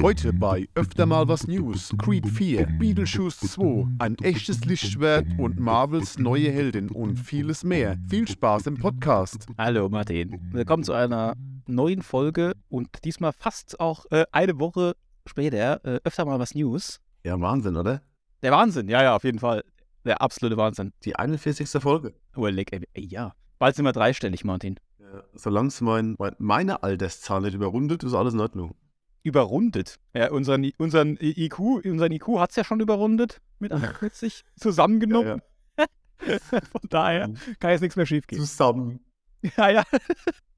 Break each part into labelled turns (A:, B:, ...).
A: Heute bei Öfter mal was News, Creed 4, Beetlejuice 2, ein echtes Lichtschwert und Marvels neue Heldin und vieles mehr. Viel Spaß im Podcast.
B: Hallo Martin, willkommen zu einer neuen Folge und diesmal fast auch äh, eine Woche später äh, öfter mal was News.
A: Ja, Wahnsinn, oder?
B: Der Wahnsinn, ja, ja, auf jeden Fall. Der absolute Wahnsinn.
A: Die 41. Folge.
B: Oh, leck, ey, ey, ja. Bald sind wir dreistellig, Martin.
A: Ja, solange es mein, mein, meine Alterszahl nicht überrundet, ist alles in Ordnung.
B: Überrundet. Ja, unseren, unseren IQ, unseren IQ hat es ja schon überrundet mit 41 zusammengenommen.
A: Ja,
B: Von daher kann jetzt nichts mehr schief gehen.
A: Zusammen.
B: Ja, ja.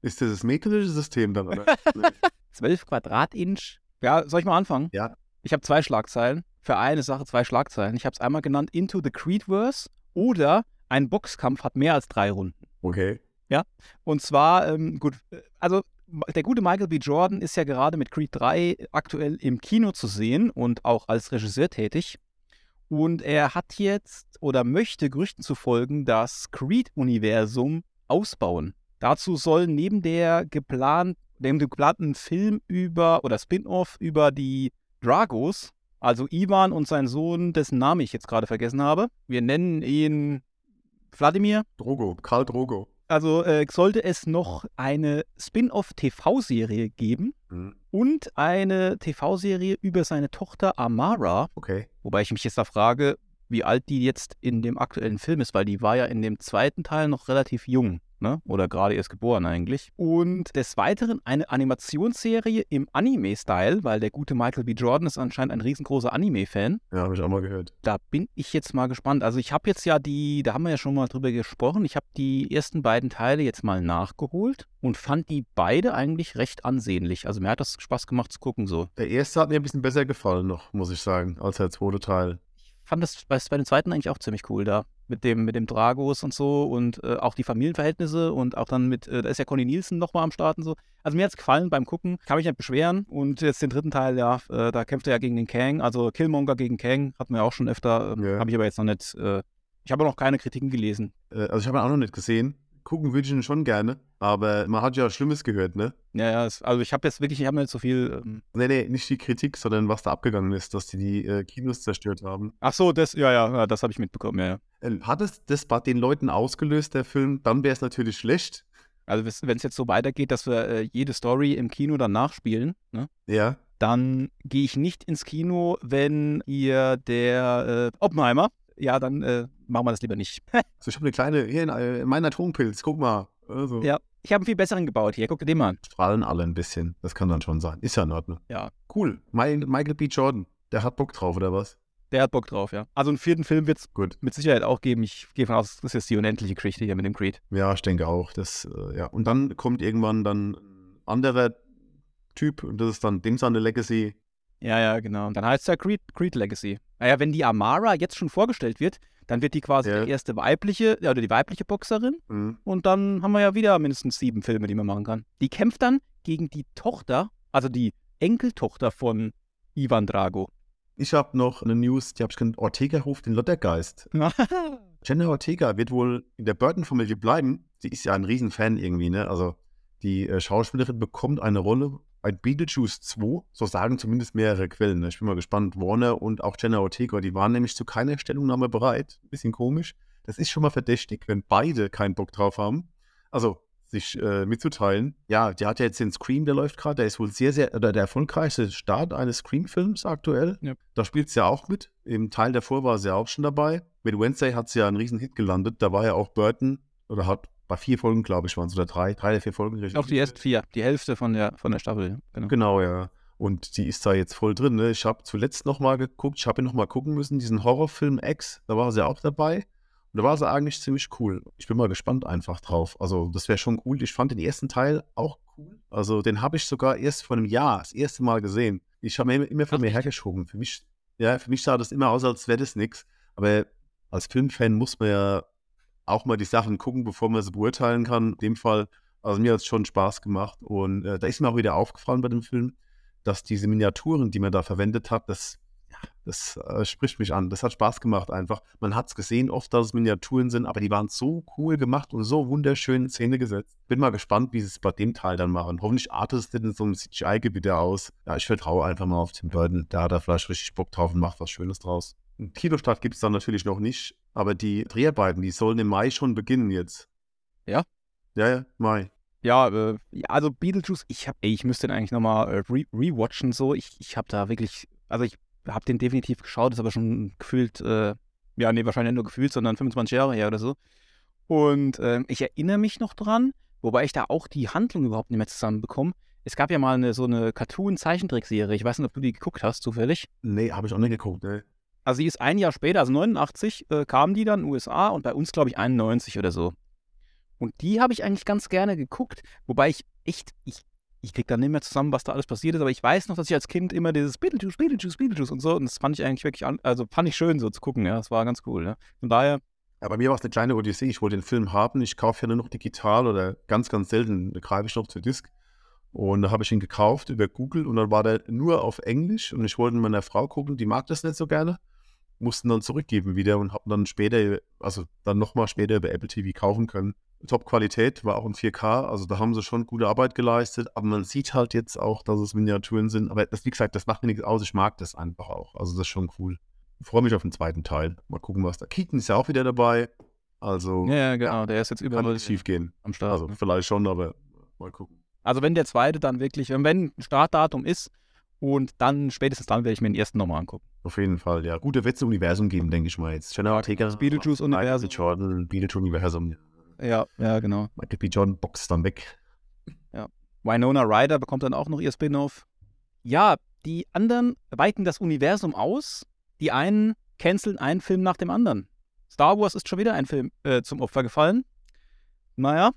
A: Ist das das metrische System dann, oder?
B: 12 Quadratinch. Ja, soll ich mal anfangen?
A: ja.
B: Ich habe zwei Schlagzeilen. Für eine Sache zwei Schlagzeilen. Ich habe es einmal genannt Into the Creedverse oder ein Boxkampf hat mehr als drei Runden.
A: Okay.
B: Und zwar, ähm, gut, äh, also der gute Michael B. Jordan ist ja gerade mit Creed 3 aktuell im Kino zu sehen und auch als Regisseur tätig. Und er hat jetzt oder möchte Gerüchten zu folgen das Creed-Universum ausbauen. Dazu soll neben der geplant, dem geplanten Film über oder Spin-off über die Dragos, also Ivan und sein Sohn, dessen Namen ich jetzt gerade vergessen habe, wir nennen ihn Wladimir,
A: Drogo, Karl Drogo.
B: Also äh, sollte es noch eine Spin-off-TV-Serie geben
A: Mhm.
B: und eine TV-Serie über seine Tochter Amara.
A: Okay.
B: Wobei ich mich jetzt da frage, wie alt die jetzt in dem aktuellen Film ist, weil die war ja in dem zweiten Teil noch relativ jung. Ne? Oder gerade erst geboren eigentlich. Und des Weiteren eine Animationsserie im Anime-Style, weil der gute Michael B. Jordan ist anscheinend ein riesengroßer Anime-Fan.
A: Ja, habe ich auch mal gehört.
B: Da bin ich jetzt mal gespannt. Also ich habe jetzt ja die, da haben wir ja schon mal drüber gesprochen, ich habe die ersten beiden Teile jetzt mal nachgeholt und fand die beide eigentlich recht ansehnlich. Also mir hat das Spaß gemacht zu gucken so.
A: Der erste hat mir ein bisschen besser gefallen noch, muss ich sagen, als der zweite Teil.
B: Ich fand das bei, bei den zweiten eigentlich auch ziemlich cool da. Mit dem, mit dem Dragos und so und äh, auch die Familienverhältnisse und auch dann mit, äh, da ist ja Conny Nielsen nochmal am Start und so. Also mir hat es gefallen beim Gucken, kann mich nicht beschweren. Und jetzt den dritten Teil, ja, äh, da kämpft er ja gegen den Kang, also Killmonger gegen Kang, hatten wir auch schon öfter, ähm,
A: Ja.
B: habe ich aber jetzt noch nicht, äh, ich habe noch keine Kritiken gelesen.
A: Äh, also ich habe ihn auch noch nicht gesehen. Gucken würde ich ihn schon gerne, aber man hat ja Schlimmes gehört, ne?
B: Ja, ja, also ich habe jetzt wirklich, ich habe nicht so viel. Ähm,
A: Nee, nee, nicht die Kritik, sondern was da abgegangen ist, dass die die äh, Kinos zerstört haben.
B: ach so, das, ja, ja, das habe ich mitbekommen, ja, ja.
A: Äh, Hat es das bei den Leuten ausgelöst, der Film, dann wäre es natürlich schlecht.
B: Also wenn es jetzt so weitergeht, dass wir äh, jede Story im Kino dann nachspielen, ne?
A: Ja.
B: dann gehe ich nicht ins Kino, wenn ihr der äh, Oppenheimer, ja, dann äh, machen wir das lieber nicht.
A: So, ich habe eine kleine, hier, äh, mein Atompilz, guck mal. Also,
B: Ja. ich habe einen viel besseren gebaut hier. Guck dir den mal an.
A: Strahlen alle ein bisschen. Das kann dann schon sein. Ist ja in Ordnung.
B: Ja.
A: Cool. Mi- Michael B. Jordan, der hat Bock drauf, oder was?
B: Der hat Bock drauf, ja. Also einen vierten Film wird es mit Sicherheit auch geben. Ich gehe von aus, das ist jetzt die unendliche Geschichte hier mit dem Creed.
A: Ja, ich denke auch. Das, äh, ja. Und dann kommt irgendwann dann ein anderer Typ und das ist dann dem seine Legacy.
B: Ja, ja, genau. Und dann heißt es ja Creed, Creed Legacy. Naja, wenn die Amara jetzt schon vorgestellt wird, dann wird die quasi
A: Ja.
B: die erste weibliche, ja, oder die weibliche Boxerin.
A: Mhm.
B: Und dann haben wir ja wieder mindestens sieben Filme, die man machen kann. Die kämpft dann gegen die Tochter, also die Enkeltochter von Ivan Drago.
A: Ich habe noch eine News, die habe ich genannt, Ortega ruft den Lottergeist. Jenna Ortega wird wohl in der Burton-Familie bleiben. Sie ist ja ein Riesenfan irgendwie, ne? Also die äh, Schauspielerin bekommt eine Rolle bei Beetlejuice 2, so sagen zumindest mehrere Quellen. Ne? Ich bin mal gespannt. Warner und auch Jenna Ortega, die waren nämlich zu keiner Stellungnahme bereit. Bisschen komisch. Das ist schon mal verdächtig, wenn beide keinen Bock drauf haben. Also sich äh, mitzuteilen. Ja, die hat ja jetzt den Scream, der läuft gerade. Der ist wohl sehr, sehr, oder der erfolgreichste Start eines Scream-Films aktuell.
B: Ja.
A: Da spielt sie ja auch mit. Im Teil davor war sie ja auch schon dabei. Mit Wednesday hat sie ja einen riesen Hit gelandet. Da war ja auch Burton, oder hat bei vier Folgen, glaube ich, waren es, oder drei, drei der vier Folgen. Regie
B: Auch die ersten vier, die Hälfte von der, von der Staffel. ja, Genau.
A: Genau, ja. Und die ist da jetzt voll drin. Ne? Ich habe zuletzt noch mal geguckt, ich habe ihn noch mal gucken müssen, diesen Horrorfilm X, da war sie auch dabei. Und da war sie eigentlich ziemlich cool. Ich bin mal gespannt einfach drauf. Also, das wäre schon cool. Ich fand den ersten Teil auch cool. Also, den habe ich sogar erst vor einem Jahr das erste Mal gesehen. Ich habe mir immer von
B: Ach,
A: mir hergeschoben. Für mich, ja, für mich sah das immer aus, als wäre das nichts. Aber als Filmfan muss man ja auch mal die Sachen gucken, bevor man sie beurteilen kann. In dem Fall, also mir hat es schon Spaß gemacht. Und äh, da ist mir auch wieder aufgefallen bei dem Film, dass diese Miniaturen, die man da verwendet hat, das, Das äh, spricht mich an. Das hat Spaß gemacht einfach. Man hat es gesehen oft, dass es Miniaturen sind, aber die waren so cool gemacht und so wunderschön in Szene gesetzt. Bin mal gespannt, wie sie es bei dem Teil dann machen. Hoffentlich artet es in so einem CGI-Gebiet aus. Ja, ich vertraue einfach mal auf Tim Burton. Da hat er vielleicht richtig Bock drauf und macht was Schönes draus. Ein Kinostart gibt es dann natürlich noch nicht, aber die Dreharbeiten, die sollen im Mai schon beginnen jetzt.
B: Ja?
A: Ja, ja, Mai.
B: Ja, äh, also Beetlejuice, ich hab, ey, ich müsste den eigentlich nochmal äh, re rewatchen, so. Ich, ich habe da wirklich, also ich habe den definitiv geschaut, ist aber schon gefühlt, äh, ja, nee, wahrscheinlich nicht nur gefühlt, sondern 25 Jahre her oder so. Und äh, ich erinnere mich noch dran, wobei ich da auch die Handlung überhaupt nicht mehr zusammenbekomme. Es gab ja mal eine, so eine Cartoon-Zeichentrickserie. Ich weiß nicht, ob du die geguckt hast, zufällig.
A: Nee, habe ich auch nicht geguckt, ne.
B: Also, sie ist ein Jahr später, also 89, äh, kam die dann in den USA und bei uns, glaube ich, 91 oder so. Und die habe ich eigentlich ganz gerne geguckt, wobei ich echt, ich, ich kriege da nicht mehr zusammen, was da alles passiert ist, aber ich weiß noch, dass ich als Kind immer dieses Beetlejuice, Beetlejuice, Beetlejuice und so, und das fand ich eigentlich wirklich, an, also fand ich schön so zu gucken, ja, das war ganz cool, ja. Von daher.
A: Ja, bei mir war es eine kleine Odyssee, ich wollte den Film haben, ich kaufe ja nur noch digital oder ganz, ganz selten greife ich noch zu Disc. Und da habe ich ihn gekauft über Google und dann war der nur auf Englisch und ich wollte mit meiner Frau gucken, die mag das nicht so gerne, mussten dann zurückgeben wieder und haben dann später, also dann nochmal später über Apple TV kaufen können. Top-Qualität, war auch in 4K, also da haben sie schon gute Arbeit geleistet, aber man sieht halt jetzt auch, dass es Miniaturen sind, aber das, wie gesagt, das macht mir nichts aus, ich mag das einfach auch, also das ist schon cool. Ich freue mich auf den zweiten Teil, mal gucken, was da, Keaton ist ja auch wieder dabei, also...
B: Ja, ja genau, ja, der ist jetzt überall
A: kann schief gehen. am Start. Also ne? vielleicht schon, aber mal gucken.
B: Also wenn der zweite dann wirklich, wenn ein Startdatum ist und dann spätestens dann werde ich mir den ersten nochmal angucken.
A: Auf jeden Fall, ja. Gute Witze Universum geben, denke ich mal jetzt.
B: General Ortega, Beetlejuice Universum.
A: Jordan, Beetlejuice Universum.
B: Ja, ja, genau.
A: Michael B. John boxt dann weg.
B: Ja. Winona Ryder bekommt dann auch noch ihr Spin-off. Ja, die anderen weiten das Universum aus. Die einen canceln einen Film nach dem anderen. Star Wars ist schon wieder ein Film äh, zum Opfer gefallen. Naja,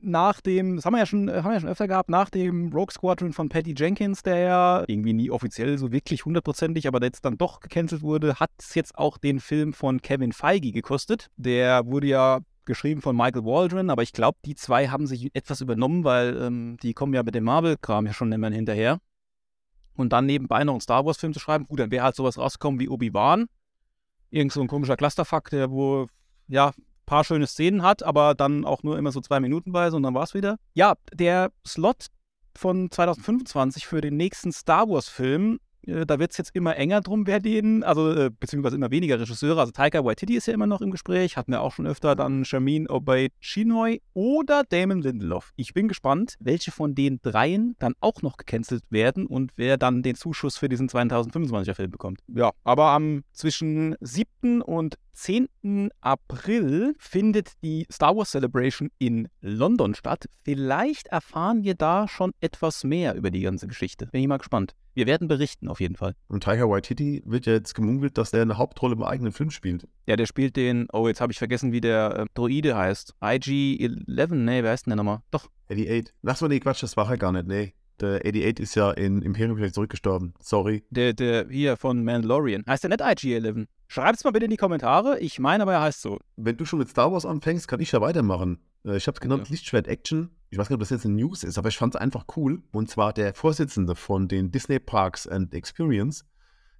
B: nach dem, das haben wir ja schon, haben wir ja schon öfter gehabt, nach dem Rogue Squadron von Patty Jenkins, der ja irgendwie nie offiziell so wirklich hundertprozentig, aber jetzt dann doch gecancelt wurde, hat es jetzt auch den Film von Kevin Feige gekostet. Der wurde ja geschrieben von Michael Waldron, aber ich glaube, die zwei haben sich etwas übernommen, weil ähm, die kommen ja mit dem Marvel-Kram ja schon immer hinterher. Und dann nebenbei noch einen Star Wars-Film zu schreiben, gut, dann wäre halt sowas rausgekommen wie Obi-Wan. Irgend so ein komischer Clusterfuck, der wo, ja, paar schöne Szenen hat, aber dann auch nur immer so zwei Minuten bei, und dann war es wieder. Ja, der Slot von 2025 für den nächsten Star Wars-Film äh, da wird es jetzt immer enger drum, wer den, also äh, beziehungsweise immer weniger Regisseure. Also Taika Waititi ist ja immer noch im Gespräch, hatten wir auch schon öfter dann Shamin Obey Chinoy oder Damon Lindelof. Ich bin gespannt, welche von den dreien dann auch noch gecancelt werden und wer dann den Zuschuss für diesen 2025er Film bekommt. Ja, aber am zwischen 7. und 10. April findet die Star Wars Celebration in London statt. Vielleicht erfahren wir da schon etwas mehr über die ganze Geschichte. Bin ich mal gespannt. Wir werden berichten auf jeden Fall.
A: Und Tiger Waititi wird ja jetzt gemunkelt, dass der eine Hauptrolle im eigenen Film spielt.
B: Ja, der spielt den, oh, jetzt habe ich vergessen, wie der äh, Droide heißt. IG-11, nee, wer heißt denn der nochmal? Doch.
A: 88. Lass mal, nee, Quatsch, das war er gar nicht, nee. Der 88 ist ja in Imperium vielleicht zurückgestorben. Sorry.
B: Der, der hier von Mandalorian. Heißt der nicht IG-11? Schreibt's mal bitte in die Kommentare. Ich meine aber, er heißt so.
A: Wenn du schon mit Star Wars anfängst, kann ich ja weitermachen. Äh, ich habe es genannt, ja. Lichtschwert Action ich weiß nicht, ob das jetzt eine News ist, aber ich fand es einfach cool. Und zwar der Vorsitzende von den Disney Parks and Experience,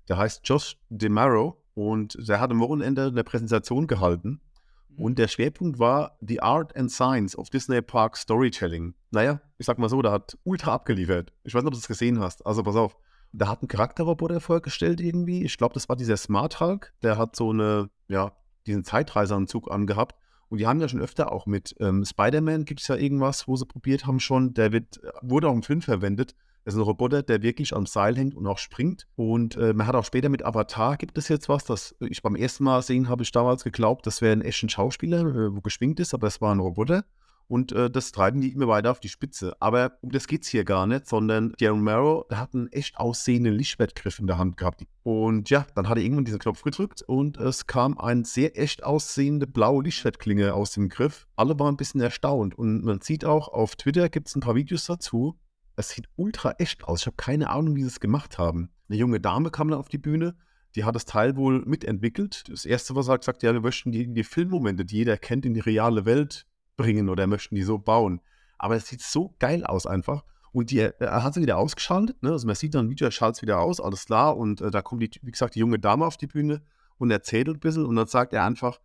A: der heißt Josh DeMaro und der hat am Wochenende eine Präsentation gehalten. Mhm. Und der Schwerpunkt war The Art and Science of Disney Park Storytelling. Naja, ich sag mal so, der hat ultra abgeliefert. Ich weiß nicht, ob du es gesehen hast. Also pass auf. Der hat einen Charakterroboter vorgestellt irgendwie. Ich glaube, das war dieser Smart Hulk. Der hat so eine, ja, diesen Zeitreiseanzug angehabt. Und die haben ja schon öfter auch mit ähm, Spider-Man gibt es ja irgendwas, wo sie probiert haben schon. Der wird, wurde auch im Film verwendet. Das ist ein Roboter, der wirklich am Seil hängt und auch springt. Und äh, man hat auch später mit Avatar gibt es jetzt was, das ich beim ersten Mal sehen habe ich damals geglaubt, das wäre ein echter Schauspieler, äh, wo geschwingt ist, aber es war ein Roboter. Und äh, das treiben die immer weiter auf die Spitze. Aber um das geht es hier gar nicht, sondern der Romero, der hat einen echt aussehenden Lichtschwertgriff in der Hand gehabt. Und ja, dann hat er irgendwann diesen Knopf gedrückt und es kam eine sehr echt aussehende blaue Lichtschwertklinge aus dem Griff. Alle waren ein bisschen erstaunt. Und man sieht auch, auf Twitter gibt es ein paar Videos dazu. Es sieht ultra echt aus. Ich habe keine Ahnung, wie sie es gemacht haben. Eine junge Dame kam dann auf die Bühne die hat das Teil wohl mitentwickelt. Das erste, was er sagt, sagt, ja, wir möchten die, die Filmmomente, die jeder kennt, in die reale Welt bringen oder möchten die so bauen. Aber es sieht so geil aus einfach. Und die, er hat sie wieder ausgeschaltet. Ne? Also man sieht dann ein Video, er schaltet es wieder aus, alles klar. Und äh, da kommt, die, wie gesagt, die junge Dame auf die Bühne und erzählt ein bisschen. Und dann sagt er einfach,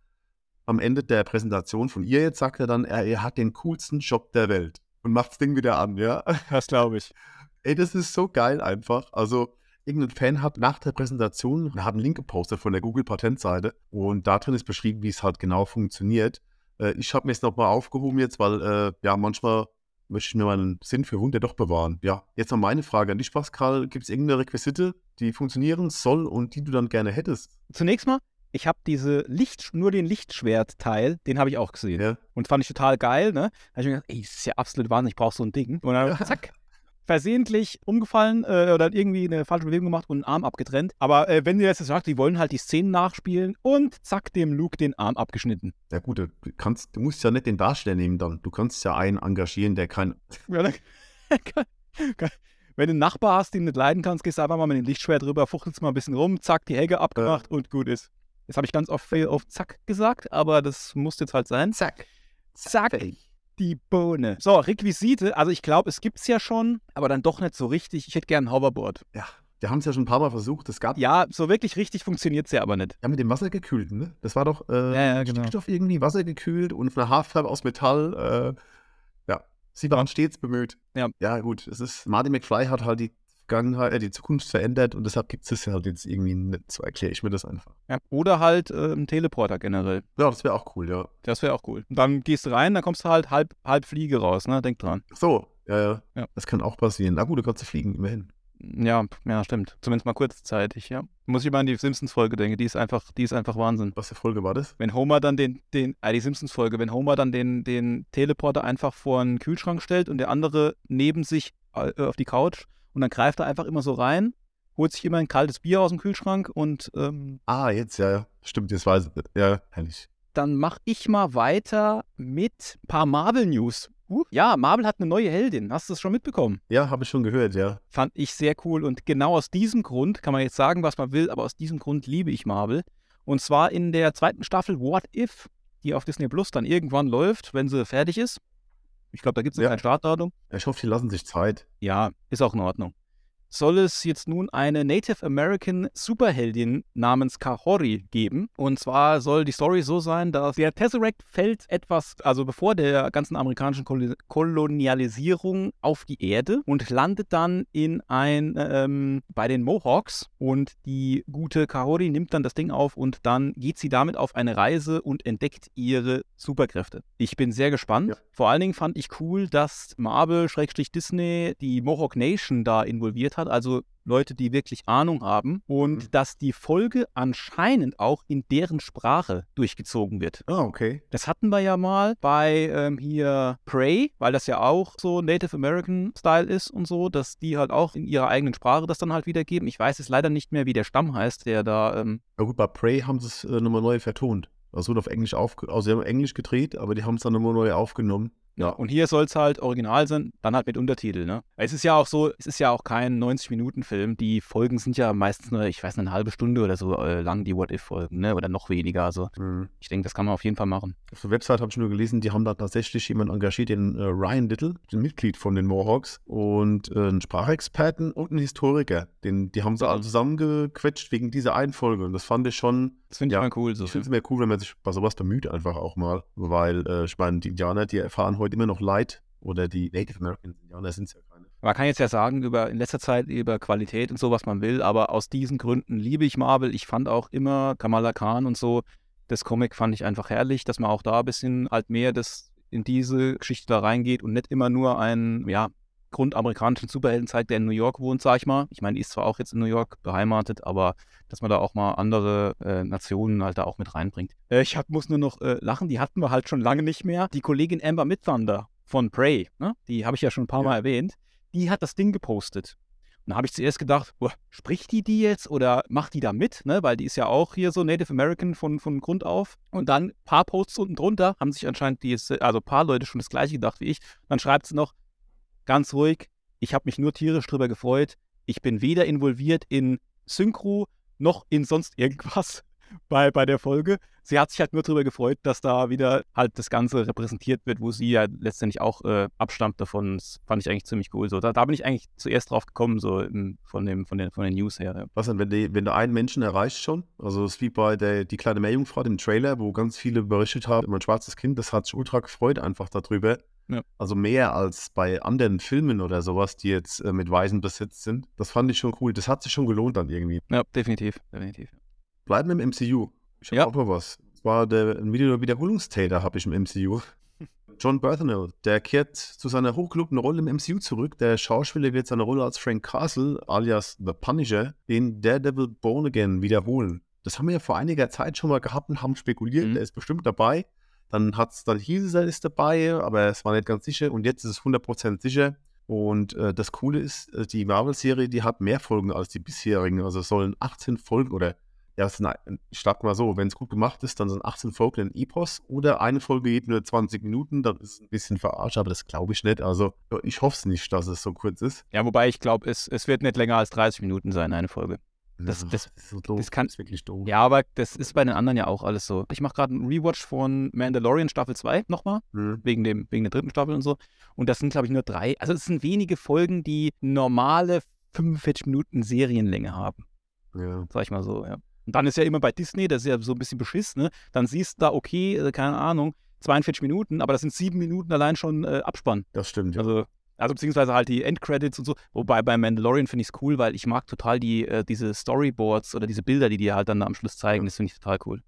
A: am Ende der Präsentation von ihr jetzt, sagt er dann, er, er hat den coolsten Job der Welt. Und macht das Ding wieder an, ja.
B: Das glaube ich.
A: Ey, das ist so geil einfach. Also, irgendein Fan hat nach der Präsentation, einen Link gepostet von der Google-Patentseite und da drin ist beschrieben, wie es halt genau funktioniert. Äh, ich habe mir es nochmal aufgehoben jetzt, weil äh, ja, manchmal möchte ich mir meinen Sinn für Wunder doch bewahren. Ja, jetzt noch meine Frage an dich, Pascal. Gibt es irgendeine Requisite, die funktionieren soll und die du dann gerne hättest?
B: Zunächst mal, ich habe diese Licht, nur den Lichtschwert-Teil, den habe ich auch gesehen.
A: Ja.
B: Und fand ich total geil, ne? Da habe ich mir gedacht, ey, das ist ja absolut Wahnsinn, ich brauche so ein Ding. Und dann, zack, versehentlich umgefallen äh, oder irgendwie eine falsche Bewegung gemacht und einen Arm abgetrennt. Aber äh, wenn ihr jetzt sagt, die wollen halt die Szenen nachspielen und zack, dem Luke den Arm abgeschnitten.
A: Ja gut, du, kannst, du musst ja nicht den Darsteller nehmen dann. Du kannst ja einen engagieren, der kein...
B: Ja, dann, wenn du einen Nachbar hast, den du nicht leiden kannst, gehst du einfach mal mit dem Lichtschwert drüber, fuchtelst mal ein bisschen rum, zack, die Hecke abgemacht äh. und gut ist. Das habe ich ganz oft auf Zack gesagt, aber das muss jetzt halt sein.
A: Zack.
B: Zack. Zack die Bohne. So, Requisite. Also ich glaube, es gibt es ja schon, aber dann doch nicht so richtig. Ich hätte gern ein Hoverboard.
A: Ja, wir haben es ja schon ein paar Mal versucht. Es gab.
B: Ja, so wirklich richtig funktioniert es ja aber nicht.
A: Ja, mit dem Wasser gekühlt, ne? Das war doch äh,
B: ja, ja, genau.
A: Stickstoff irgendwie, Wasser gekühlt und der Haarfarbe aus Metall. Äh, ja, sie waren stets bemüht.
B: Ja.
A: Ja, gut. Es ist, Marty McFly hat halt die Vergangenheit, äh, die Zukunft verändert und deshalb gibt es halt jetzt irgendwie nicht. So erkläre ich mir das einfach.
B: Ja, oder halt äh, ein Teleporter generell.
A: Ja, das wäre auch cool, ja.
B: Das wäre auch cool. Und dann gehst du rein, dann kommst du halt halb, halb Fliege raus, ne? Denk dran.
A: So, ja, ja, ja. Das kann auch passieren. Na gut, du kannst du fliegen, immerhin.
B: Ja, ja, stimmt. Zumindest mal kurzzeitig, ja. Muss ich mal an die Simpsons-Folge denken, die ist einfach, die ist einfach Wahnsinn.
A: Was für Folge war das?
B: Wenn Homer dann den, den, äh, die Simpsons-Folge, wenn Homer dann den, den Teleporter einfach vor einen Kühlschrank stellt und der andere neben sich äh, auf die Couch und dann greift er einfach immer so rein, holt sich immer ein kaltes Bier aus dem Kühlschrank und. Ähm,
A: ah, jetzt, ja, ja. Stimmt, jetzt weiß ich. Ja, herrlich.
B: Dann mache ich mal weiter mit ein paar Marvel-News. Uh, ja, Marvel hat eine neue Heldin. Hast du das schon mitbekommen?
A: Ja, habe ich schon gehört, ja.
B: Fand ich sehr cool. Und genau aus diesem Grund, kann man jetzt sagen, was man will, aber aus diesem Grund liebe ich Marvel. Und zwar in der zweiten Staffel What If, die auf Disney Plus dann irgendwann läuft, wenn sie fertig ist. Ich glaube, da gibt es ja. kein Startdatum.
A: Ich hoffe, die lassen sich Zeit.
B: Ja, ist auch in Ordnung soll es jetzt nun eine Native American Superheldin namens Kahori geben. Und zwar soll die Story so sein, dass der Tesseract fällt etwas, also bevor der ganzen amerikanischen Kolonialisierung auf die Erde und landet dann in ein, ähm, bei den Mohawks. Und die gute Kahori nimmt dann das Ding auf und dann geht sie damit auf eine Reise und entdeckt ihre Superkräfte. Ich bin sehr gespannt. Ja. Vor allen Dingen fand ich cool, dass Marvel-Disney die Mohawk Nation da involviert hat hat, also Leute, die wirklich Ahnung haben und mhm. dass die Folge anscheinend auch in deren Sprache durchgezogen wird.
A: Ah, oh, okay.
B: Das hatten wir ja mal bei ähm, hier Prey, weil das ja auch so Native American Style ist und so, dass die halt auch in ihrer eigenen Sprache das dann halt wiedergeben. Ich weiß es leider nicht mehr, wie der Stamm heißt, der da. Ähm
A: ja gut, bei Prey haben sie es äh, nochmal neu vertont. Also wurde auf Englisch aufge also sie haben Englisch gedreht, aber die haben es dann nochmal neu aufgenommen.
B: Ja, und hier soll es halt original sein, dann halt mit Untertitel, ne? Es ist ja auch so, es ist ja auch kein 90-Minuten-Film. Die Folgen sind ja meistens nur, ich weiß, eine halbe Stunde oder so äh, lang, die What-If-Folgen, ne? Oder noch weniger. Also mhm. ich denke, das kann man auf jeden Fall machen.
A: Auf der Website habe ich nur gelesen, die haben da tatsächlich jemanden engagiert, den äh, Ryan Little, den Mitglied von den Mohawks und äh, einen Sprachexperten und einen Historiker. Den, die haben sie alle zusammengequetscht wegen dieser einen Folge. Und das fand ich schon.
B: Das finde ich ja, mal cool. So.
A: Ich finde es mehr cool, wenn man sich bei sowas bemüht, einfach auch mal. Weil, äh, ich meine, die Indianer, die erfahren heute immer noch Leid oder die Native American Indianer sind es ja keine.
B: Man kann jetzt ja sagen, über, in letzter Zeit über Qualität und so, was man will, aber aus diesen Gründen liebe ich Marvel. Ich fand auch immer Kamala Khan und so, das Comic fand ich einfach herrlich, dass man auch da ein bisschen halt mehr das in diese Geschichte da reingeht und nicht immer nur einen, ja, grundamerikanischen Superhelden zeigt, der in New York wohnt, sag ich mal. Ich meine, die ist zwar auch jetzt in New York beheimatet, aber dass man da auch mal andere äh, Nationen halt da auch mit reinbringt. Äh, ich hab, muss nur noch äh, lachen, die hatten wir halt schon lange nicht mehr. Die Kollegin Amber Midthunder von Prey, ne? die habe ich ja schon ein paar ja. Mal erwähnt, die hat das Ding gepostet. Und da habe ich zuerst gedacht, boah, spricht die die jetzt oder macht die da mit? Ne? Weil die ist ja auch hier so Native American von, von Grund auf. Und dann ein paar Posts unten drunter haben sich anscheinend die, also ein paar Leute schon das gleiche gedacht wie ich. Dann schreibt sie noch, ganz ruhig, ich habe mich nur tierisch drüber gefreut. Ich bin weder involviert in Synchro noch in sonst irgendwas. Bei, bei der Folge. Sie hat sich halt nur darüber gefreut, dass da wieder halt das Ganze repräsentiert wird, wo sie ja letztendlich auch äh, abstammt davon. Das fand ich eigentlich ziemlich cool. So, da, da bin ich eigentlich zuerst drauf gekommen, so im, von, dem, von, den, von den News her. Ja.
A: Was denn, wenn, die, wenn du einen Menschen erreicht schon? Also es ist wie bei der Die kleine Meerjungfrau, dem Trailer, wo ganz viele berichtet haben, mein schwarzes Kind, das hat sich ultra gefreut einfach darüber. Ja. Also mehr als bei anderen Filmen oder sowas, die jetzt äh, mit Weisen besetzt sind. Das fand ich schon cool. Das hat sich schon gelohnt dann irgendwie.
B: Ja, definitiv. definitiv.
A: Bleiben im MCU. Ich habe ja. auch noch was. Das war der ein Wiederholungstäter, habe ich im MCU. John Berthenel, der kehrt zu seiner hochgelobten Rolle im MCU zurück. Der Schauspieler wird seine Rolle als Frank Castle, alias The Punisher, in Daredevil Born Again wiederholen. Das haben wir ja vor einiger Zeit schon mal gehabt und haben spekuliert, mhm. er ist bestimmt dabei. Dann, hat's, dann hieß es, er ist dabei, aber es war nicht ganz sicher. Und jetzt ist es 100% sicher. Und äh, das Coole ist, äh, die Marvel-Serie, die hat mehr Folgen als die bisherigen. Also es sollen 18 Folgen oder ja, sind, ich sag mal so, wenn es gut gemacht ist, dann sind 18 Folgen ein Epos oder eine Folge geht nur 20 Minuten, dann ist es ein bisschen verarscht, aber das glaube ich nicht. Also ich hoffe es nicht, dass es so kurz ist.
B: Ja, wobei ich glaube, es, es wird nicht länger als 30 Minuten sein, eine Folge.
A: Das, das, das, ist so doof.
B: das, kann, das ist wirklich doof. Ja, aber das ist bei den anderen ja auch alles so. Ich mache gerade einen Rewatch von Mandalorian Staffel 2 nochmal, mhm. wegen, dem, wegen der dritten Staffel und so. Und das sind, glaube ich, nur drei. Also es sind wenige Folgen, die normale 45 Minuten Serienlänge haben. Ja. Sag ich mal so, ja. Und dann ist ja immer bei Disney, das ist ja so ein bisschen beschiss, ne? Dann siehst du da, okay, äh, keine Ahnung, 42 Minuten, aber das sind sieben Minuten allein schon äh, Abspann.
A: Das stimmt,
B: ja. Also also beziehungsweise halt die Endcredits und so. Wobei bei Mandalorian finde ich es cool, weil ich mag total die, äh, diese Storyboards oder diese Bilder, die die halt dann am Schluss zeigen. Das finde ich total cool.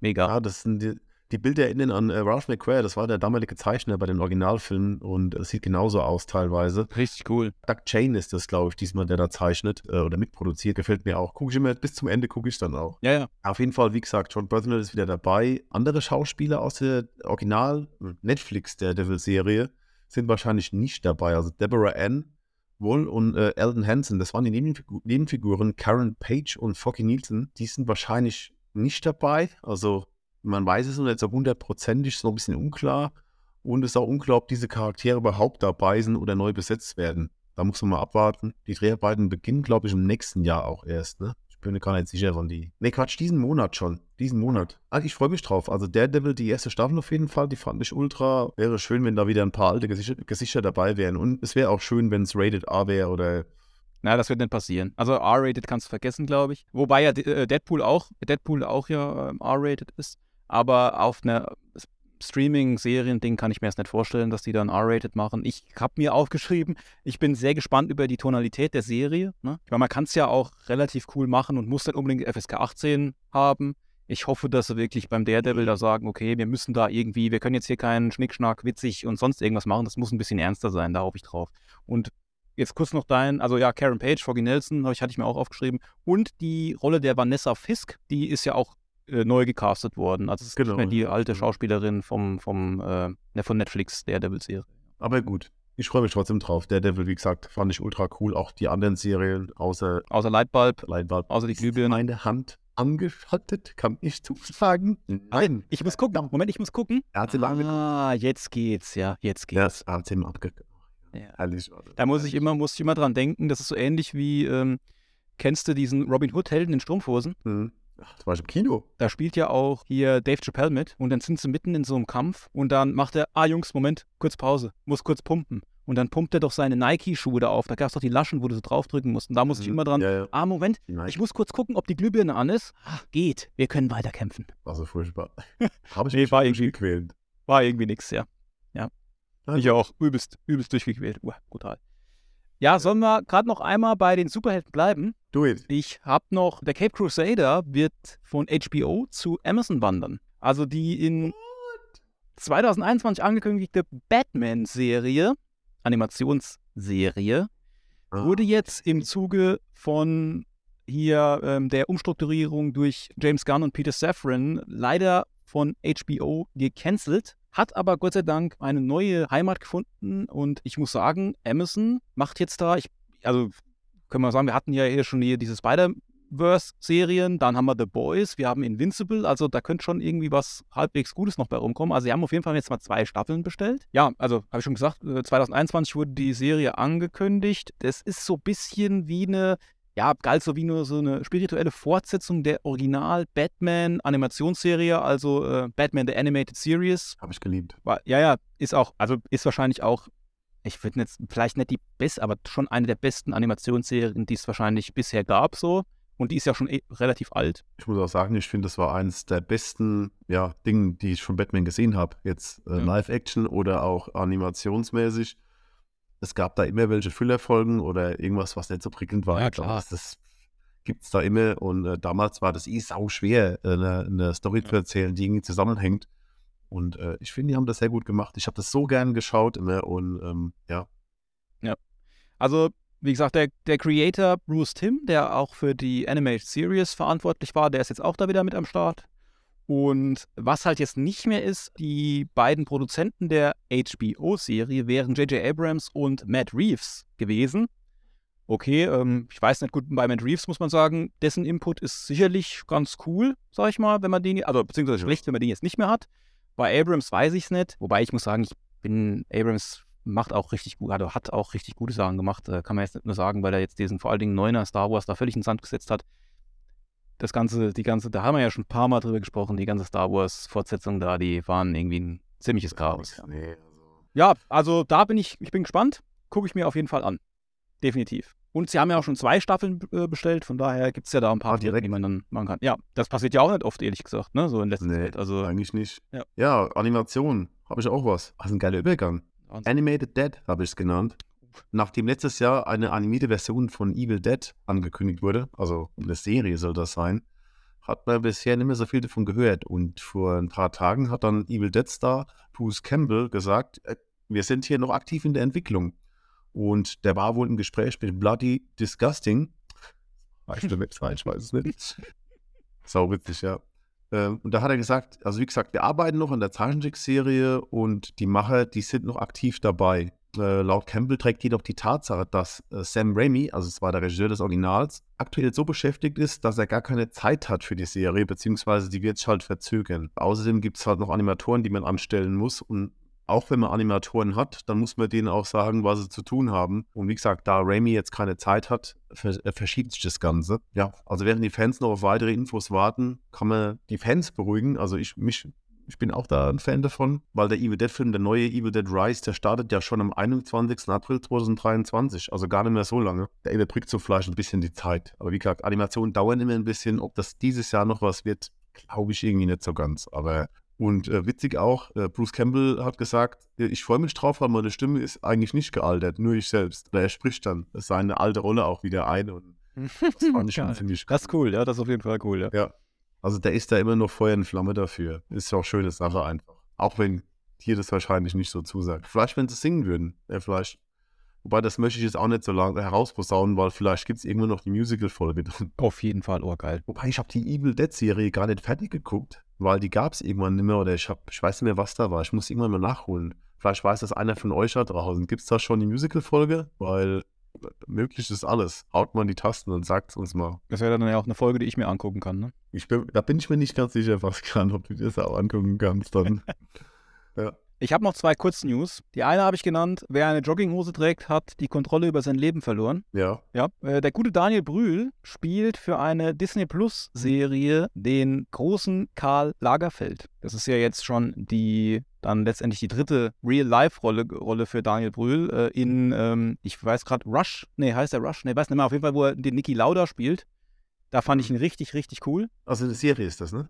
B: Mega.
A: Ja, das sind die, die Bilder erinnern an äh, Ralph McQuarrie, das war der damalige Zeichner bei den Originalfilmen und es sieht genauso aus teilweise.
B: Richtig cool.
A: Doug Chain ist das, glaube ich, diesmal, der da zeichnet äh, oder mitproduziert. Gefällt mir auch. Gucke ich immer, bis zum Ende gucke ich dann auch.
B: Ja, ja.
A: Auf jeden Fall, wie gesagt, John Berthnell ist wieder dabei. Andere Schauspieler aus der Original-Netflix der Devil-Serie sind wahrscheinlich nicht dabei. Also Deborah Ann wohl und äh, Eldon Hansen, das waren die Nebenfigur Nebenfiguren, Karen Page und Focky Nielsen, die sind wahrscheinlich nicht dabei. Also man weiß es noch nicht so hundertprozentig, ist noch ein bisschen unklar. Und es ist auch unklar, ob diese Charaktere überhaupt dabei sind oder neu besetzt werden. Da muss man mal abwarten. Die Dreharbeiten beginnen, glaube ich, im nächsten Jahr auch erst. Ne? Ich bin mir gar nicht sicher, wann die. Ne, Quatsch, diesen Monat schon. Diesen Monat. Ah, ich freue mich drauf. Also Daredevil, die erste Staffel auf jeden Fall, die fand ich ultra. Wäre schön, wenn da wieder ein paar alte Gesichter, Gesichter dabei wären. Und es wäre auch schön, wenn es Rated R wäre oder
B: na, das wird nicht passieren. Also R-rated kannst du vergessen, glaube ich. Wobei ja äh, Deadpool auch, Deadpool auch ja ähm, R-rated ist. Aber auf einer Streaming-Serien-Ding kann ich mir erst nicht vorstellen, dass die dann R-rated machen. Ich habe mir aufgeschrieben, ich bin sehr gespannt über die Tonalität der Serie. Ne? Ich meine, man kann es ja auch relativ cool machen und muss nicht unbedingt FSK 18 haben. Ich hoffe, dass sie wirklich beim Daredevil da sagen, okay, wir müssen da irgendwie, wir können jetzt hier keinen Schnickschnack, witzig und sonst irgendwas machen. Das muss ein bisschen ernster sein, da hoffe ich drauf. Und jetzt kurz noch dein, also ja, Karen Page, Foggy Nelson, ich, hatte ich mir auch aufgeschrieben. Und die Rolle der Vanessa Fisk, die ist ja auch äh, neu gecastet worden. Also es ist genau. nicht mehr die alte Schauspielerin vom, vom, äh, ne, von Netflix, der Devil-Serie.
A: Aber gut, ich freue mich trotzdem drauf. Der Devil, wie gesagt, fand ich ultra cool. Auch die anderen Serien, außer.
B: Außer Lightbulb.
A: Lightbulb.
B: Außer die Glühbirne.
A: Meine Hand angeschaltet, kann ich zusagen.
B: Nein. Ich muss gucken. Moment, ich muss gucken.
A: Er hat sie lange
B: Ah, jetzt geht's, ja, jetzt geht's.
A: Ja, er hat sie abgeguckt.
B: Ja. Herrlich. Da muss ich immer, muss ich immer dran denken, das ist so ähnlich wie, ähm, kennst du diesen Robin Hood-Helden in Strumpfhosen? Mhm.
A: Ach, das war ich im Kino.
B: Da spielt ja auch hier Dave Chappelle mit und dann sind sie mitten in so einem Kampf und dann macht er, ah Jungs, Moment, kurz Pause, muss kurz pumpen. Und dann pumpt er doch seine Nike-Schuhe da auf. Da gab es doch die Laschen, wo du so draufdrücken musst. Und da muss ich mhm. immer dran, ja, ja. ah Moment, ich muss kurz gucken, ob die Glühbirne an ist. Ach, geht, wir können weiterkämpfen.
A: War so furchtbar. Habe ich
B: nee, mich war irgendwie, gequält. War irgendwie nix, ja. Ja. Ich auch. Übelst, übelst durchgequält. Uh, brutal. Ja, sollen wir gerade noch einmal bei den Superhelden bleiben?
A: Do it.
B: Ich habe noch, der Cape Crusader wird von HBO zu Amazon wandern. Also die in 2021 angekündigte Batman-Serie, Animationsserie, ah. wurde jetzt im Zuge von hier ähm, der Umstrukturierung durch James Gunn und Peter Safran leider von HBO gecancelt hat aber Gott sei Dank eine neue Heimat gefunden und ich muss sagen, Amazon macht jetzt da, ich, also können wir sagen, wir hatten ja hier schon hier diese Spider-Verse-Serien, dann haben wir The Boys, wir haben Invincible, also da könnte schon irgendwie was halbwegs Gutes noch bei rumkommen. Also sie haben auf jeden Fall jetzt mal zwei Staffeln bestellt. Ja, also habe ich schon gesagt, 2021 äh, wurde die Serie angekündigt. Das ist so ein bisschen wie eine ja, galt so wie nur so eine spirituelle Fortsetzung der Original-Batman-Animationsserie, also äh, Batman The Animated Series.
A: Habe ich geliebt.
B: War, ja, ja, ist auch, also ist wahrscheinlich auch, ich würde jetzt vielleicht nicht die beste, aber schon eine der besten Animationsserien, die es wahrscheinlich bisher gab, so. Und die ist ja schon eh relativ alt.
A: Ich muss auch sagen, ich finde, das war eines der besten ja, Dinge, die ich von Batman gesehen habe. Jetzt äh, ja. Live-Action oder auch animationsmäßig. Es gab da immer welche Füllerfolgen oder irgendwas, was nicht so prickelnd war.
B: Ja, klar. Das,
A: das gibt es da immer. Und äh, damals war das eh sau schwer, äh, eine, eine Story ja. zu erzählen, die irgendwie zusammenhängt. Und äh, ich finde, die haben das sehr gut gemacht. Ich habe das so gern geschaut immer und ähm, ja.
B: Ja. Also wie gesagt, der, der Creator Bruce Timm, der auch für die Animated Series verantwortlich war, der ist jetzt auch da wieder mit am Start. Und was halt jetzt nicht mehr ist, die beiden Produzenten der HBO-Serie wären J.J. Abrams und Matt Reeves gewesen. Okay, ähm, ich weiß nicht, gut, bei Matt Reeves muss man sagen, dessen Input ist sicherlich ganz cool, sag ich mal, wenn man den, also beziehungsweise schlecht, wenn man den jetzt nicht mehr hat. Bei Abrams weiß ich es nicht, wobei ich muss sagen, ich bin Abrams macht auch richtig gut, also hat auch richtig gute Sachen gemacht. Äh, kann man jetzt nicht nur sagen, weil er jetzt diesen vor allen Dingen Neuner Star Wars da völlig in den Sand gesetzt hat. Das Ganze, die ganze, da haben wir ja schon ein paar Mal drüber gesprochen, die ganze Star Wars-Fortsetzung da, die waren irgendwie ein ziemliches Chaos. Nee, also. Ja, also da bin ich, ich bin gespannt. Gucke ich mir auf jeden Fall an. Definitiv. Und sie haben ja auch schon zwei Staffeln äh, bestellt, von daher gibt es ja da ein paar, ah, direkt. die man dann machen kann. Ja, das passiert ja auch nicht oft, ehrlich gesagt, ne? So in letzter nee, Zeit. Also,
A: eigentlich nicht. Ja, ja Animation, habe ich auch was. Also ein geiler Übergang. Wahnsinn. Animated Dead habe ich es genannt. Nachdem letztes Jahr eine animierte Version von Evil Dead angekündigt wurde, also eine Serie soll das sein, hat man bisher nicht mehr so viel davon gehört. Und vor ein paar Tagen hat dann Evil Dead Star Bruce Campbell gesagt, äh, wir sind hier noch aktiv in der Entwicklung. Und der war wohl im Gespräch mit Bloody Disgusting. Weiß ich, ich weiß es nicht. Sau witzig, ja. Ähm, und da hat er gesagt, also wie gesagt, wir arbeiten noch an der Zeichentrickserie und die Macher, die sind noch aktiv dabei. Äh, laut Campbell trägt jedoch die Tatsache, dass äh, Sam Raimi, also es war der Regisseur des Originals, aktuell so beschäftigt ist, dass er gar keine Zeit hat für die Serie, beziehungsweise die wird sich halt verzögern. Außerdem gibt es halt noch Animatoren, die man anstellen muss und auch wenn man Animatoren hat, dann muss man denen auch sagen, was sie zu tun haben. Und wie gesagt, da Raimi jetzt keine Zeit hat, äh, verschiebt sich das Ganze. Ja, also während die Fans noch auf weitere Infos warten, kann man die Fans beruhigen. Also ich, mich, ich bin auch da ein Fan davon, weil der Evil Dead Film, der neue Evil Dead Rise, der startet ja schon am 21. April 2023, also gar nicht mehr so lange. Der überbrückt so vielleicht ein bisschen die Zeit. Aber wie gesagt, Animationen dauern immer ein bisschen. Ob das dieses Jahr noch was wird, glaube ich irgendwie nicht so ganz. Aber und äh, witzig auch, äh, Bruce Campbell hat gesagt, ich freue mich drauf, weil meine Stimme ist eigentlich nicht gealtert, nur ich selbst. Oder er spricht dann seine alte Rolle auch wieder ein und
B: das fand ich schon ziemlich cool. Das ist cool, ja, das ist auf jeden Fall cool, ja.
A: Ja, also der ist da immer noch Feuer in Flamme dafür. Ist ja auch schöne Sache einfach. Auch wenn dir das wahrscheinlich nicht so zusagt. Vielleicht, wenn sie singen würden, ja, vielleicht. Wobei, das möchte ich jetzt auch nicht so lange herausposaunen, weil vielleicht gibt es irgendwann noch die Musical-Folge.
B: Auf jeden Fall, oh geil.
A: Wobei, ich habe die Evil Dead-Serie gar nicht fertig geguckt weil die gab es irgendwann nicht mehr oder ich, hab, ich weiß nicht mehr, was da war. Ich muss irgendwann mal nachholen. Vielleicht weiß das einer von euch da draußen. Gibt es da schon die Musical-Folge? Weil möglich ist alles. Haut man die Tasten und sagt es uns mal.
B: Das wäre dann ja auch eine Folge, die ich mir angucken kann, ne?
A: Ich bin, da bin ich mir nicht ganz sicher, was kann, ob du dir das auch angucken kannst dann.
B: ja. Ich habe noch zwei Kurznews. Die eine habe ich genannt, wer eine Jogginghose trägt, hat die Kontrolle über sein Leben verloren.
A: Ja.
B: Ja. Äh, der gute Daniel Brühl spielt für eine Disney Plus Serie den großen Karl Lagerfeld. Das ist ja jetzt schon die dann letztendlich die dritte Real-Life-Rolle Rolle für Daniel Brühl äh, in, ähm, ich weiß gerade, Rush, nee, heißt der Rush? Nee, weiß nicht mehr, auf jeden Fall, wo er den Niki Lauda spielt. Da fand ich ihn richtig, richtig cool.
A: Also eine Serie ist das, ne?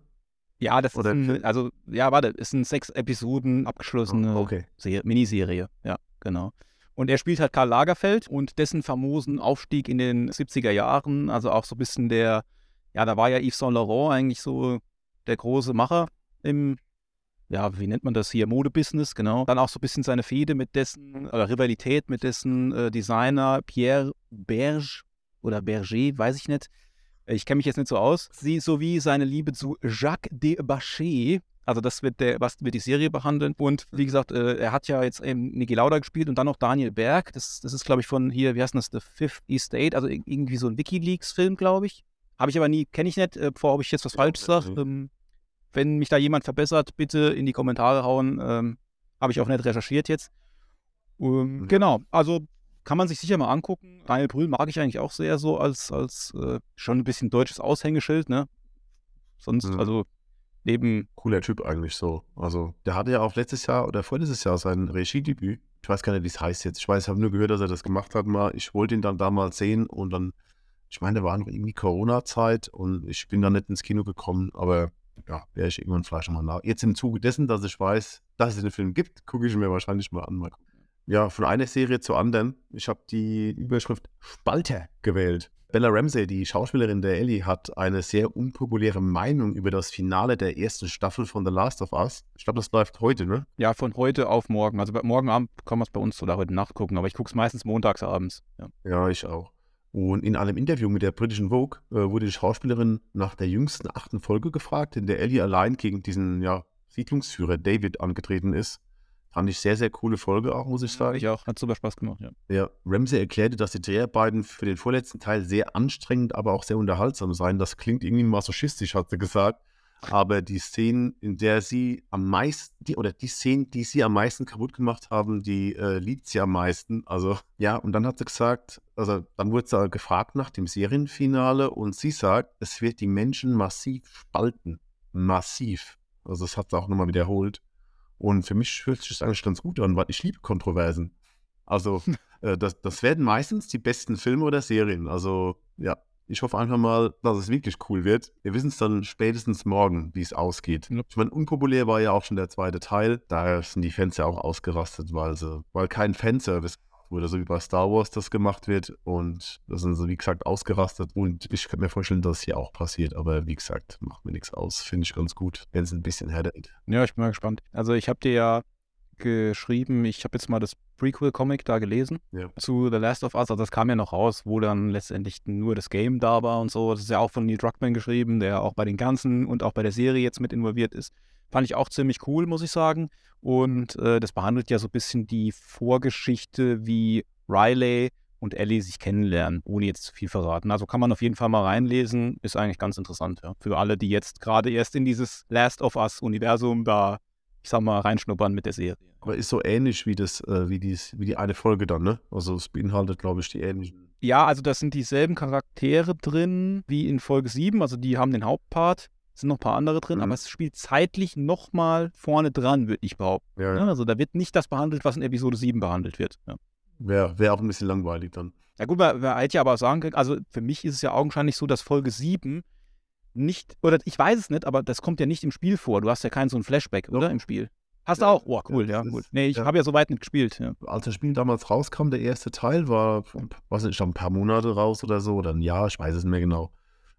B: Ja, das Oder ist ein, also, ja, warte, ist eine sechs Episoden abgeschlossene
A: oh, okay.
B: Miniserie. Ja, genau. Und er spielt halt Karl Lagerfeld und dessen famosen Aufstieg in den 70er Jahren, also auch so ein bisschen der, ja, da war ja Yves Saint Laurent eigentlich so der große Macher im, ja, wie nennt man das hier, Modebusiness, genau. Dann auch so ein bisschen seine Fehde mit dessen, oder Rivalität mit dessen äh, Designer Pierre Berge oder Berger, weiß ich nicht ich kenne mich jetzt nicht so aus, sie sowie seine Liebe zu Jacques de Bachet. Also das wird, der, was wird die Serie behandeln. Und wie gesagt, äh, er hat ja jetzt eben Niki Lauda gespielt und dann noch Daniel Berg. Das, das ist, glaube ich, von hier, wie heißt das, The Fifth Estate, also irgendwie so ein Wikileaks-Film, glaube ich. Habe ich aber nie, kenne ich nicht, äh, bevor ob ich jetzt was Falsches sage. Ähm, wenn mich da jemand verbessert, bitte in die Kommentare hauen. Ähm, Habe ich auch nicht recherchiert jetzt. Ähm, genau, also kann man sich sicher mal angucken. Daniel Brühl mag ich eigentlich auch sehr so als, als äh, schon ein bisschen deutsches Aushängeschild, ne? Sonst, mhm. also neben.
A: Cooler Typ eigentlich so. Also, der hatte ja auch letztes Jahr oder vorletztes Jahr sein Regiedebüt. Ich weiß gar nicht, wie es heißt jetzt. Ich weiß, ich habe nur gehört, dass er das gemacht hat mal. Ich wollte ihn dann damals sehen und dann, ich meine, da war noch irgendwie Corona-Zeit und ich bin dann nicht ins Kino gekommen, aber ja, wäre ich irgendwann vielleicht mal nach. Jetzt im Zuge dessen, dass ich weiß, dass es den Film gibt, gucke ich mir wahrscheinlich mal an. Mal ja, von einer Serie zur anderen. Ich habe die Überschrift Spalter gewählt. Bella Ramsey, die Schauspielerin der Ellie, hat eine sehr unpopuläre Meinung über das Finale der ersten Staffel von The Last of Us. Ich glaube, das läuft heute, ne?
B: Ja, von heute auf morgen. Also morgen Abend kann man es bei uns oder heute Nacht gucken, aber ich gucke es meistens montags abends. Ja.
A: ja, ich auch. Und in einem Interview mit der britischen Vogue äh, wurde die Schauspielerin nach der jüngsten achten Folge gefragt, in der Ellie allein gegen diesen ja, Siedlungsführer David angetreten ist. Fand ich sehr, sehr coole Folge auch, muss ich sagen.
B: Ich auch. Hat super Spaß gemacht, ja.
A: Ja, Ramsey erklärte, dass die Dreharbeiten für den vorletzten Teil sehr anstrengend, aber auch sehr unterhaltsam seien. Das klingt irgendwie masochistisch, hat sie gesagt. Aber die Szenen, in der sie am meisten, die, oder die Szenen, die sie am meisten kaputt gemacht haben, die äh, liebt sie am meisten. Also, ja, und dann hat sie gesagt, also dann wurde sie gefragt nach dem Serienfinale und sie sagt, es wird die Menschen massiv spalten. Massiv. Also, das hat sie auch nochmal wiederholt. Und für mich fühlt sich das eigentlich ganz gut an, weil ich liebe Kontroversen. Also, äh, das, das werden meistens die besten Filme oder Serien. Also, ja, ich hoffe einfach mal, dass es wirklich cool wird. Wir wissen es dann spätestens morgen, wie es ausgeht. Ja. Ich meine, unpopulär war ja auch schon der zweite Teil. Daher sind die Fans ja auch ausgerastet, weil, sie, weil kein Fanservice wurde, so wie bei Star Wars das gemacht wird. Und das sind so, wie gesagt, ausgerastet. Und ich könnte mir vorstellen, dass es hier auch passiert. Aber wie gesagt, macht mir nichts aus. Finde ich ganz gut, wenn es ein bisschen härtet.
B: Ja, ich bin mal gespannt. Also ich habe dir ja geschrieben, ich habe jetzt mal das Prequel-Comic da gelesen ja. zu The Last of Us. Also das kam ja noch raus, wo dann letztendlich nur das Game da war und so. Das ist ja auch von Neil Druckmann geschrieben, der auch bei den ganzen und auch bei der Serie jetzt mit involviert ist. Fand ich auch ziemlich cool, muss ich sagen. Und äh, das behandelt ja so ein bisschen die Vorgeschichte, wie Riley und Ellie sich kennenlernen, ohne jetzt zu viel verraten. Also kann man auf jeden Fall mal reinlesen, ist eigentlich ganz interessant, ja. Für alle, die jetzt gerade erst in dieses Last of Us-Universum da, ich sag mal, reinschnuppern mit der Serie.
A: Aber ist so ähnlich wie das, äh, wie, dies, wie die eine Folge dann, ne? Also es beinhaltet, glaube ich, die ähnlichen.
B: Ja, also da sind dieselben Charaktere drin wie in Folge 7, also die haben den Hauptpart sind noch ein paar andere drin, mhm. aber es spielt zeitlich nochmal vorne dran, würde ich behaupten. Ja, ja. Also da wird nicht das behandelt, was in Episode 7 behandelt wird. Ja.
A: Wäre wär auch ein bisschen langweilig dann.
B: Ja gut, wer, wer halt ja aber sagen kann, also für mich ist es ja augenscheinlich so, dass Folge 7 nicht, oder ich weiß es nicht, aber das kommt ja nicht im Spiel vor. Du hast ja keinen so ein Flashback, oder? Im Spiel. Hast du auch? Oh, cool, ja, ja gut. Nee, ich ja. habe ja so weit nicht gespielt. Ja.
A: Als das Spiel damals rauskam, der erste Teil war, was ist, schon ein paar Monate raus oder so, oder ein Jahr, ich weiß es nicht mehr genau.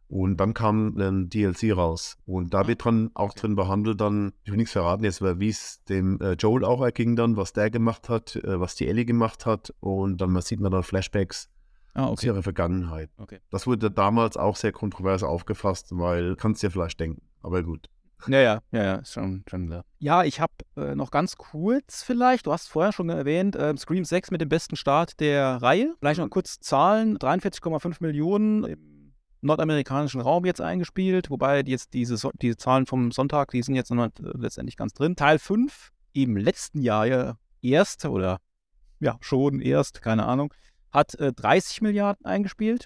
A: Und dann kam ein DLC raus. Und da ah, wird dran auch drin behandelt, dann, ich will nichts verraten jetzt, wie es dem äh, Joel auch erging dann, was der gemacht hat, äh, was die Ellie gemacht hat. Und dann sieht man dann Flashbacks ah, okay. aus ihrer Vergangenheit. Okay. Das wurde damals auch sehr kontrovers aufgefasst, weil kannst du dir vielleicht denken. Aber gut.
B: Ja, ja, ja, ja, ist schon, schon klar. Ja, ich habe äh, noch ganz kurz vielleicht, du hast vorher schon erwähnt, äh, Scream 6 mit dem besten Start der Reihe. Vielleicht noch kurz Zahlen: 43,5 Millionen im nordamerikanischen Raum jetzt eingespielt, wobei jetzt diese, so diese Zahlen vom Sonntag, die sind jetzt noch äh, letztendlich ganz drin. Teil 5 im letzten Jahr ja erst oder ja, schon erst, keine Ahnung, hat äh, 30 Milliarden eingespielt.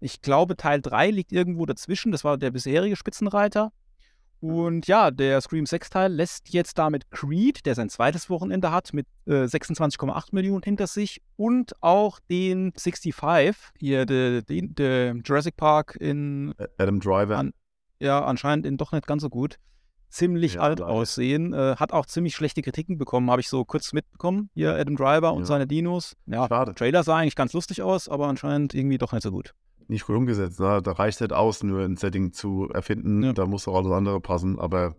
B: Ich glaube, Teil 3 liegt irgendwo dazwischen. Das war der bisherige Spitzenreiter. Und ja, der Scream 6-Teil lässt jetzt damit Creed, der sein zweites Wochenende hat, mit äh, 26,8 Millionen hinter sich und auch den 65, hier, der de, de Jurassic Park in.
A: Adam Driver. An,
B: ja, anscheinend in doch nicht ganz so gut. Ziemlich ja, alt leider. aussehen. Äh, hat auch ziemlich schlechte Kritiken bekommen, habe ich so kurz mitbekommen. Hier Adam Driver und ja. seine Dinos. Ja, Schade. Trailer sah eigentlich ganz lustig aus, aber anscheinend irgendwie doch nicht so gut
A: nicht gut umgesetzt. Ne? Da reicht es nicht aus, nur ein Setting zu erfinden. Ja. Da muss auch alles andere passen. Aber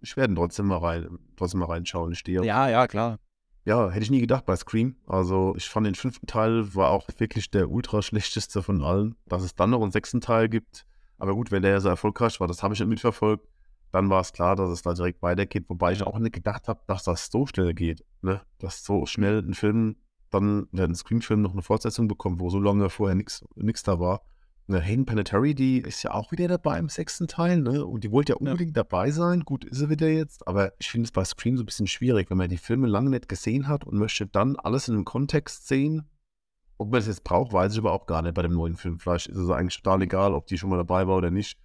A: ich werde trotzdem mal rein, trotzdem mal reinschauen. Ich stehe.
B: Ja, ja, klar.
A: Ja, hätte ich nie gedacht bei Scream. Also ich fand den fünften Teil war auch wirklich der ultra schlechteste von allen. Dass es dann noch einen sechsten Teil gibt. Aber gut, wenn der ja so erfolgreich war, das habe ich nicht mitverfolgt. Dann war es klar, dass es da direkt weitergeht. Wobei ich auch nicht gedacht habe, dass das so schnell geht. Ne? Dass so schnell ein Film dann der Screenfilm noch eine Fortsetzung bekommt, wo so lange vorher nichts da war. Eine Hayden Panettiere, die ist ja auch wieder dabei im sechsten Teil, ne? Und die wollte ja unbedingt ja. dabei sein. Gut, ist sie wieder jetzt. Aber ich finde es bei Scream so ein bisschen schwierig, wenn man die Filme lange nicht gesehen hat und möchte dann alles in einem Kontext sehen. Ob man das jetzt braucht, weiß ich aber auch gar nicht bei dem neuen Film. Vielleicht ist es eigentlich total egal, ob die schon mal dabei war oder nicht.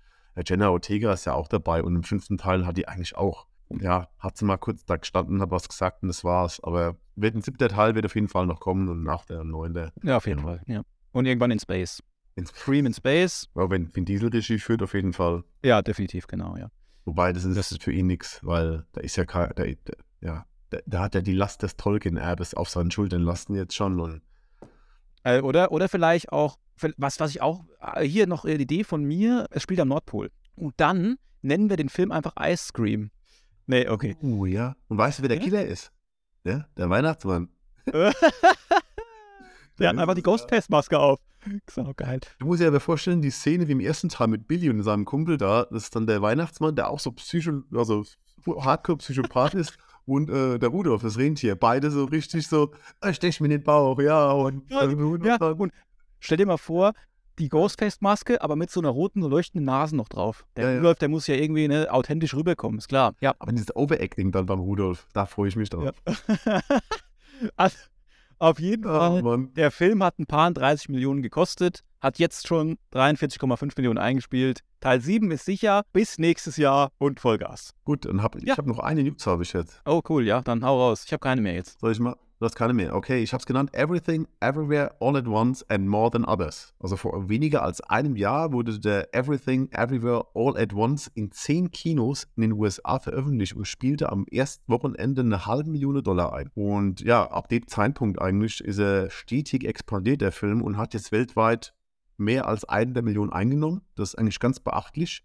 A: Jenna Ortega ist ja auch dabei und im fünften Teil hat die eigentlich auch, ja, hat sie mal kurz da gestanden, hat was gesagt und das war's. Aber wird ein siebter Teil wird auf jeden Fall noch kommen und nach der neunte.
B: Ja, auf jeden Fall, ja. Und irgendwann in Space.
A: In
B: Scream in Space.
A: Ja, wenn Vin Diesel Regie führt, auf jeden Fall.
B: Ja, definitiv, genau, ja.
A: Wobei, das ist, das ist für ihn nichts, weil da ist ja kein, da, da, ja, da, da, hat er die Last des Tolkien-Erbes auf seinen Schultern lassen jetzt schon und
B: äh, oder, oder vielleicht auch, was, was ich auch, äh, hier noch eine Idee von mir, es spielt am Nordpol. Und dann nennen wir den Film einfach Ice Cream. Nee, okay.
A: Oh ja. Und weißt du, wer der ja? Killer ist? Ja, der Weihnachtsmann.
B: der hat einfach die Ghostface-Maske auf. So geil.
A: Du musst dir aber vorstellen, die Szene wie im ersten Teil mit Billy und seinem Kumpel da, das ist dann der Weihnachtsmann, der auch so psycho, also Hardcore-Psychopath ist und äh, der Rudolf, das Rentier. Beide so richtig so, äh, stech mir in den Bauch, ja. Und,
B: ja, und, ja, und stell dir mal vor, die Ghostface-Maske, aber mit so einer roten, leuchtenden Nase noch drauf. Der ja, Rudolf, der muss ja irgendwie ne, authentisch rüberkommen, ist klar. Ja.
A: Aber dieses Overacting dann beim Rudolf, da freue ich mich drauf.
B: Ja. also, auf jeden Fall, Mann. der Film hat ein paar 30 Millionen gekostet, hat jetzt schon 43,5 Millionen eingespielt. Teil 7 ist sicher bis nächstes Jahr und Vollgas.
A: Gut, dann habe ja. ich hab noch eine News, habe ich jetzt.
B: Oh, cool, ja, dann hau raus. Ich habe keine mehr jetzt.
A: Soll ich mal? Du hast keine mehr. Okay, ich habe es genannt Everything, Everywhere, All at Once and More Than Others. Also vor weniger als einem Jahr wurde der Everything, Everywhere, All at Once in zehn Kinos in den USA veröffentlicht und spielte am ersten Wochenende eine halbe Million Dollar ein. Und ja, ab dem Zeitpunkt eigentlich ist er stetig expandiert, der Film, und hat jetzt weltweit mehr als eine Million eingenommen. Das ist eigentlich ganz beachtlich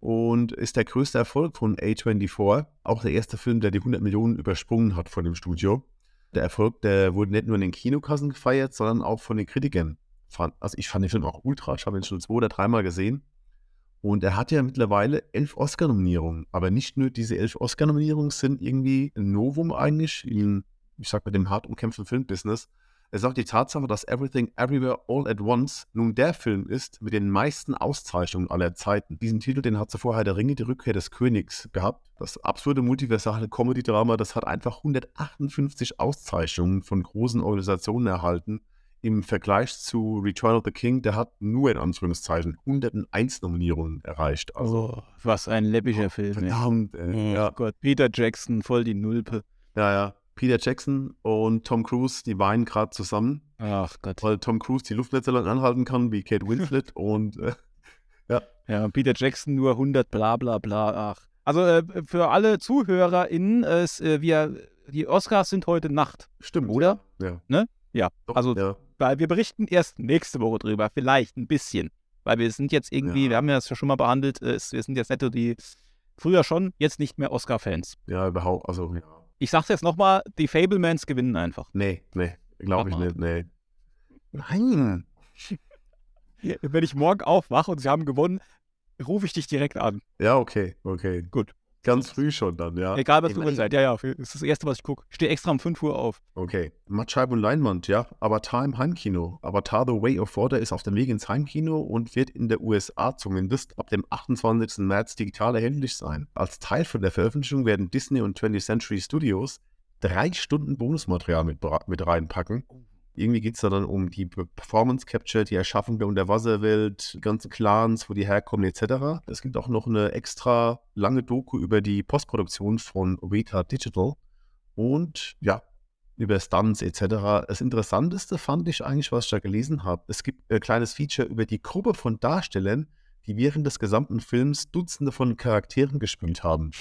A: und ist der größte Erfolg von A24. Auch der erste Film, der die 100 Millionen übersprungen hat von dem Studio der Erfolg, der wurde nicht nur in den Kinokassen gefeiert, sondern auch von den Kritikern. Also ich fand den Film auch ultra, ich habe ihn schon zwei oder dreimal gesehen. Und er hat ja mittlerweile elf Oscar-Nominierungen. Aber nicht nur diese elf Oscar-Nominierungen sind irgendwie ein Novum eigentlich in, ich sag mal, dem hart umkämpften Filmbusiness, es ist auch die Tatsache, dass Everything Everywhere All at Once nun der Film ist mit den meisten Auszeichnungen aller Zeiten. Diesen Titel, den hat zuvor der Ringe, die Rückkehr des Königs gehabt. Das absurde multiversale Comedy-Drama, das hat einfach 158 Auszeichnungen von großen Organisationen erhalten. Im Vergleich zu Return of the King, der hat nur in Anführungszeichen 101 Nominierungen erreicht.
B: Also, oh, was ein läppischer oh, Film.
A: Verdammt, ey.
B: Oh ja. Gott, Peter Jackson, voll die Nulpe.
A: Ja, ja. Peter Jackson und Tom Cruise, die weinen gerade zusammen.
B: Ach Gott.
A: Weil Tom Cruise die Luft nicht so lange anhalten kann wie Kate Winslet und äh, ja.
B: Ja, Peter Jackson nur 100 bla bla bla. Ach. Also äh, für alle ZuhörerInnen, äh, wir, die Oscars sind heute Nacht.
A: Stimmt.
B: Oder?
A: Ja.
B: Ne? Ja. Doch, also, ja. weil wir berichten erst nächste Woche drüber, vielleicht ein bisschen. Weil wir sind jetzt irgendwie, ja. wir haben ja das ja schon mal behandelt, wir sind jetzt so die, früher schon, jetzt nicht mehr Oscar-Fans.
A: Ja, überhaupt, also ja.
B: Ich sag's jetzt nochmal, die Fablemans gewinnen einfach.
A: Nee, nee, glaube ich nicht, nee. Nein.
B: Wenn ich morgen aufwache und sie haben gewonnen, rufe ich dich direkt an.
A: Ja, okay, okay.
B: Gut.
A: Ganz früh schon dann, ja.
B: Egal, was du seid. Ja, ja, das ist das Erste, was ich gucke. Ich stehe extra um 5 Uhr auf.
A: Okay. Mattscheibe und Leinwand, ja. Avatar im Heimkino. Avatar The Way of Water ist auf dem Weg ins Heimkino und wird in der USA zumindest ab dem 28. März digital erhältlich sein. Als Teil von der Veröffentlichung werden Disney und 20th Century Studios drei Stunden Bonusmaterial mit, mit reinpacken. Irgendwie geht es da dann um die Performance Capture, die Erschaffung der Unterwasserwelt, ganze Clans, wo die herkommen, etc. Es gibt auch noch eine extra lange Doku über die Postproduktion von Rita Digital und ja, über Stunts etc. Das Interessanteste fand ich eigentlich, was ich da gelesen habe. Es gibt ein kleines Feature über die Gruppe von Darstellern, die während des gesamten Films Dutzende von Charakteren gespielt haben.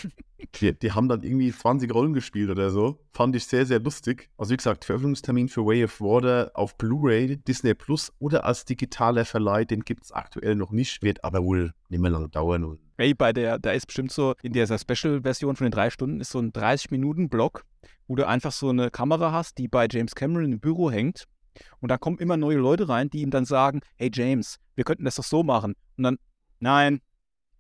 A: Die, die, haben dann irgendwie 20 Rollen gespielt oder so. Fand ich sehr, sehr lustig. Also wie gesagt, Veröffentlichungstermin für Way of Water auf Blu-ray, Disney Plus oder als digitaler Verleih, den gibt es aktuell noch nicht, wird aber wohl nicht mehr lange dauern.
B: Hey, bei der, da ist bestimmt so, in dieser Special-Version von den drei Stunden ist so ein 30-Minuten-Block, wo du einfach so eine Kamera hast, die bei James Cameron im Büro hängt. Und da kommen immer neue Leute rein, die ihm dann sagen, hey James, wir könnten das doch so machen. Und dann nein,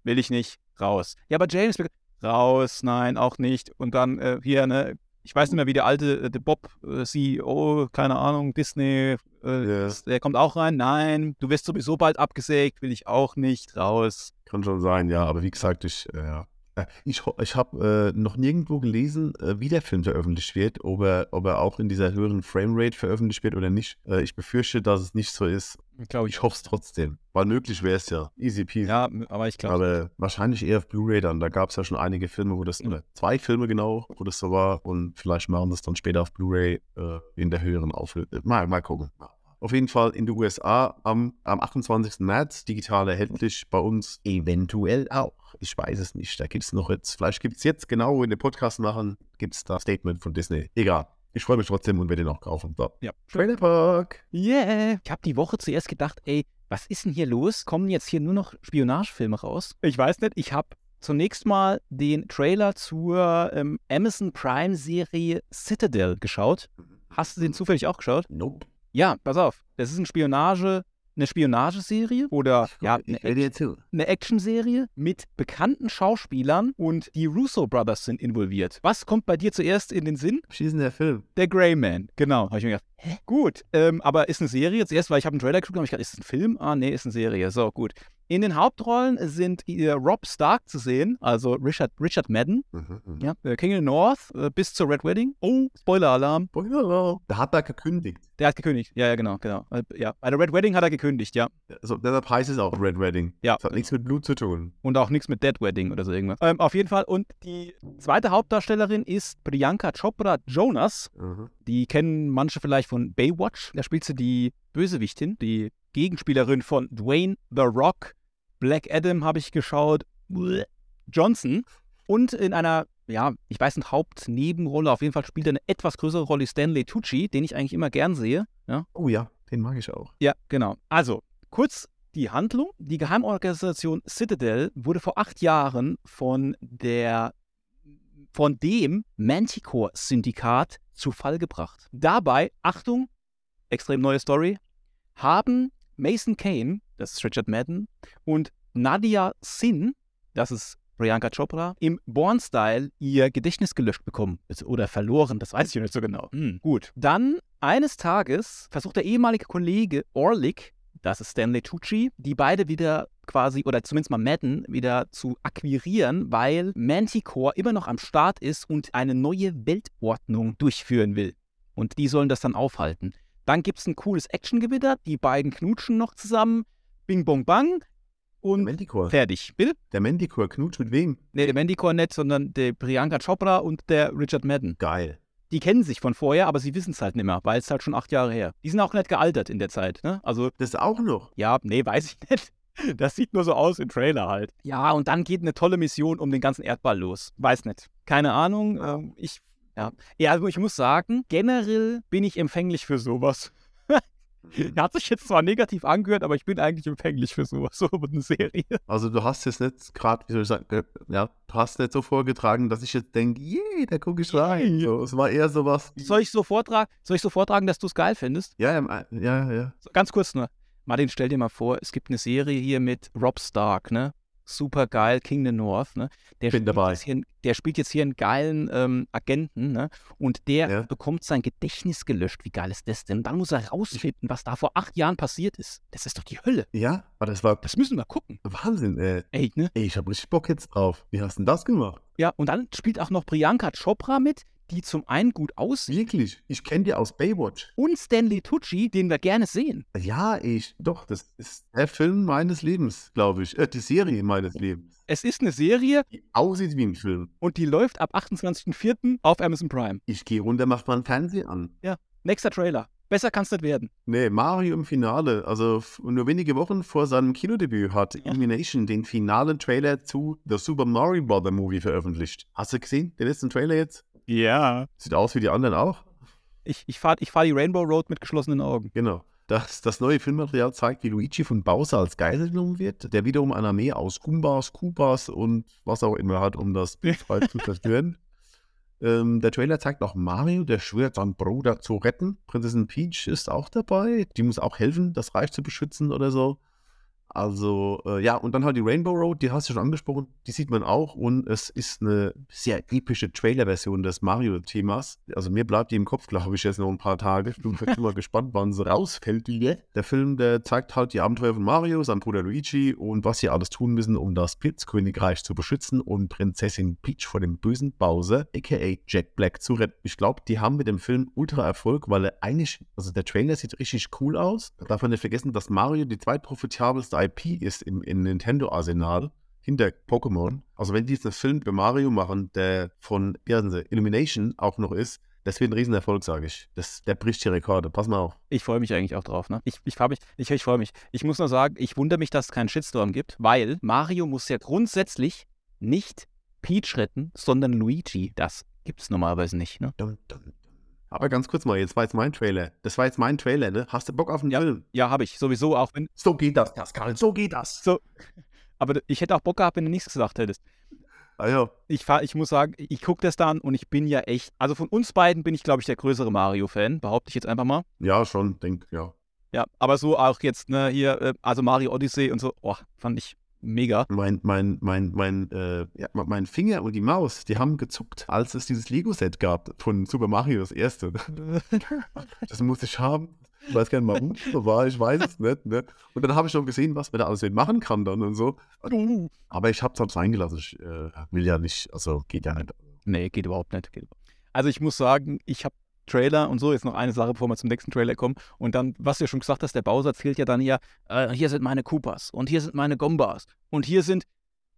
B: will ich nicht, raus. Ja, aber James, raus, nein, auch nicht. Und dann äh, hier, ne, ich weiß nicht mehr, wie der alte äh, der Bob äh, CEO, keine Ahnung, Disney, yeah. Äh, der kommt auch rein. Nein, du wirst sowieso bald abgesägt, will ich auch nicht, raus.
A: Kann schon sein, ja, aber wie gesagt, ich, äh, ja. Äh, ich ich habe äh, noch nirgendwo gelesen, äh, wie der Film veröffentlicht wird, ob er, ob er auch in dieser höheren Framerate veröffentlicht wird oder nicht. Äh, ich befürchte, dass es nicht so ist.
B: Glaube
A: Ich hoffe es trotzdem. Weil möglich wäre es ja. Easy peasy.
B: Ja, aber ich glaube.
A: Aber wahrscheinlich eher auf Blu-ray dann. Da gab es ja schon einige Filme, wo das, oder zwei Filme genau, wo das so war. Und vielleicht machen das dann später auf Blu-ray äh, in der höheren Auflösung. Mal, mal gucken. Auf jeden Fall in den USA am, am 28. März digital erhältlich, bei uns eventuell auch. Ich weiß es nicht. Da gibt es noch jetzt, vielleicht gibt es jetzt genau, in den Podcast machen, gibt es da Statement von Disney. Egal. Ich freue mich trotzdem und werde den auch kaufen. So.
B: Ja.
A: Trailer Park.
B: Yeah. Ich habe die Woche zuerst gedacht, ey, was ist denn hier los? Kommen jetzt hier nur noch Spionagefilme raus? Ich weiß nicht. Ich habe zunächst mal den Trailer zur ähm, Amazon Prime Serie Citadel geschaut. Hast du den zufällig auch geschaut?
A: Nope.
B: Ja, pass auf. Das ist ein Spionage, eine Spionageserie oder ja, eine,
A: zu.
B: eine Actionserie mit bekannten Schauspielern und die Russo Brothers sind involviert. Was kommt bei dir zuerst in den Sinn?
A: Schießen der Film.
B: Der Grey Man. Genau. Habe ich mir gedacht, hä? Gut. Ähm, aber ist eine Serie. Zuerst, weil ich habe einen Trailer geguckt, habe ich gedacht, ist es ein Film? Ah, nee, ist eine Serie. So, gut. In den Hauptrollen sind äh, Rob Stark zu sehen, also Richard, Richard Madden,
A: Mhm, mhm.
B: ja, äh, King of the North, äh, bis zur Red Wedding. Oh, Spoiler-Alarm.
A: Da hat er gekündigt.
B: Der hat gekündigt. Ja, ja, genau, genau. Ja. Bei der Red Wedding hat er gekündigt, ja.
A: Also, deshalb heißt es auch Red Wedding.
B: Ja.
A: Das hat nichts mit Blut zu tun.
B: Und auch nichts mit Dead Wedding oder so irgendwas. Ähm, auf jeden Fall. Und die zweite Hauptdarstellerin ist Priyanka Chopra Jonas.
A: Mhm.
B: Die kennen manche vielleicht von Baywatch. Da spielt sie die Bösewichtin, die Gegenspielerin von Dwayne The Rock. Black Adam habe ich geschaut. Johnson. Und in einer, ja, ich weiß nicht, Hauptnebenrolle, auf jeden Fall spielt er eine etwas größere Rolle Stanley Tucci, den ich eigentlich immer gern sehe. Ja,
A: Oh ja, den mag ich auch.
B: ja, genau. Also, kurz die Handlung. Die Geheimorganisation Citadel wurde vor acht Jahren von der von dem Manticore-Syndikat zu Fall gebracht. Dabei, Achtung, extrem neue Story, haben Mason Kane, das ist Richard Madden, und Nadia Sin, das ist Priyanka Chopra, im Born-Style ihr Gedächtnis gelöscht bekommen. Oder verloren, das weiß ich nicht so genau. Hm, gut. Dann eines Tages versucht der ehemalige Kollege Orlick, das ist Stanley Tucci, die beide wieder quasi, oder zumindest mal Madden, wieder zu akquirieren, weil Manticore immer noch am Start ist und eine neue Weltordnung durchführen will. Und die sollen das dann aufhalten. Dann gibt es ein cooles Actiongewitter, die beiden knutschen noch zusammen, bing bong bang und
A: Manticore.
B: fertig. Bitte?
A: Der Manticore knutscht mit wem?
B: Nee, der Manticore nicht, sondern der Priyanka Chopra und der Richard Madden.
A: Geil.
B: Die kennen sich von vorher, aber sie wissen es halt nicht mehr, weil es halt schon acht Jahre her. Die sind auch nicht gealtert in der Zeit, ne? Also,
A: Das auch noch.
B: ja, nee, weiß ich nicht. Das sieht nur so aus im Trailer halt. Ja, und dann geht eine tolle Mission um den ganzen Erdball los. Weiß nicht. Keine Ahnung. Ähm, ich, ja. Ja, also ich muss sagen, generell bin ich empfänglich für sowas. Hat sich jetzt zwar negativ angehört, aber ich bin eigentlich empfänglich für sowas, so eine Serie.
A: Also du hast jetzt nicht gerade, wie soll ich sagen, äh, ja, du hast nicht so vorgetragen, dass ich jetzt denke, yay, da gucke ich rein. So, es war eher sowas.
B: Soll ich so vortragen, soll ich so vortragen, dass du es geil findest?
A: Ja, ja, ja, ja.
B: So, ganz kurz nur. Martin, stell dir mal vor, es gibt eine Serie hier mit Rob Stark, ne? Super geil, King the North, ne? Der
A: Bin
B: spielt
A: dabei.
B: Jetzt hier, der spielt jetzt hier einen geilen ähm, Agenten, ne? Und der
A: Ja.
B: bekommt sein Gedächtnis gelöscht. Wie geil ist das denn? Dann muss er rausfinden, was da vor acht Jahren passiert ist. Das ist doch die Hölle.
A: Ja, aber das war
B: Das müssen wir gucken.
A: Wahnsinn, ey.
B: Ey, ne?
A: Ey, ich habe richtig Bock jetzt drauf. Wie hast du denn das gemacht?
B: Ja, und dann spielt auch noch Priyanka Chopra mit, die zum einen gut aussieht.
A: Wirklich? Ich kenne die aus Baywatch.
B: Und Stanley Tucci, den wir gerne sehen.
A: Ja, ich, doch, das ist der Film meines Lebens, glaube ich. Äh, die Serie meines Lebens.
B: Es ist eine Serie
A: Die aussieht wie ein Film.
B: und die läuft ab 28.04. auf Amazon Prime.
A: Ich gehe runter, mach mal einen Fernseher an.
B: Nächster Trailer. Besser kann's nicht werden.
A: Nee, Mario im Finale. Also nur wenige Wochen vor seinem Kinodebüt hat Illumination den finalen Trailer zu The Super Mario Bros. Movie veröffentlicht. Hast du gesehen, den letzten Trailer jetzt?
B: Ja.
A: Sieht aus wie die anderen auch.
B: Ich, ich fahre ich fahr die Rainbow Road mit geschlossenen Augen.
A: Genau. Das, das neue Filmmaterial zeigt, wie Luigi von Bowser als Geisel genommen wird, der wiederum eine Armee aus Goombas, Koopas und was auch immer hat, um das Beachfall zu zerstören. Ähm, der Trailer zeigt auch Mario, der schwört, seinen Bruder zu retten. Prinzessin Peach ist auch dabei. Die muss auch helfen, das Reich zu beschützen oder so. Also, äh, ja, und dann halt die Rainbow Road, die hast du schon angesprochen, die sieht man auch und es ist eine sehr epische Trailer-Version des Mario-Themas. Also mir bleibt die im Kopf, glaube ich, jetzt noch ein paar Tage. Ich bin mal gespannt, wann sie rausfällt. Der Film, der zeigt halt die Abenteuer von Mario, seinem Bruder Luigi und was sie alles tun müssen, um das Pilzkönigreich zu beschützen und Prinzessin Peach vor dem bösen Bowser, aka Jack Black, zu retten. Ich glaube, die haben mit dem Film ultra Erfolg, weil er eigentlich, also der Trailer sieht richtig cool aus. Da darf man nicht vergessen, dass Mario die zweitprofitabelste IP ist im, im Nintendo-Arsenal hinter Pokémon. Also wenn die jetzt einen Film über Mario machen, der von sie, Illumination auch noch ist, das wird ein Riesenerfolg, sage ich. Das, der bricht die Rekorde. Pass mal auf.
B: Ich freue mich eigentlich auch drauf. Ne? Ich, ich, mich, ich, ich freue mich. Ich muss nur sagen, ich wundere mich, dass es keinen Shitstorm gibt, weil Mario muss ja grundsätzlich nicht Peach retten, sondern Luigi. Das gibt es normalerweise nicht. Ne? Dum, dum,
A: aber ganz kurz mal, jetzt war jetzt mein Trailer. Das war jetzt mein Trailer, ne? Hast du Bock auf einen
B: ja,
A: Film?
B: Ja, habe ich. Sowieso auch wenn.
A: So geht das, Pascal. So geht das.
B: So. Aber ich hätte auch Bock gehabt, wenn du nichts gesagt hättest.
A: Ah ja.
B: Ich, fahr, ich muss sagen, ich gucke das dann und ich bin ja echt. Also von uns beiden bin ich, glaube ich, der größere Mario-Fan, behaupte ich jetzt einfach mal.
A: Ja, schon, denk, ja.
B: Ja, aber so auch jetzt, ne, hier, äh, also Mario Odyssey und so, oh, fand ich mega.
A: Mein, mein, mein, mein, äh, ja, mein Finger und die Maus, die haben gezuckt, als es dieses Lego-Set gab von Super Mario, das erste. das musste ich haben. Ich weiß gar nicht, warum so war, ich weiß es nicht. Ne? Und dann habe ich schon gesehen, was man da alles machen kann dann und so. Aber ich habe es halt reingelassen. Ich äh, will ja nicht, also geht ja nicht.
B: Nee, geht überhaupt nicht. Also ich muss sagen, ich habe Trailer und so. Jetzt noch eine Sache, bevor wir zum nächsten Trailer kommen. Und dann, was du ja schon gesagt hast, der Bowser zählt ja dann hier, äh, hier sind meine Koopas und hier sind meine Gombas und hier sind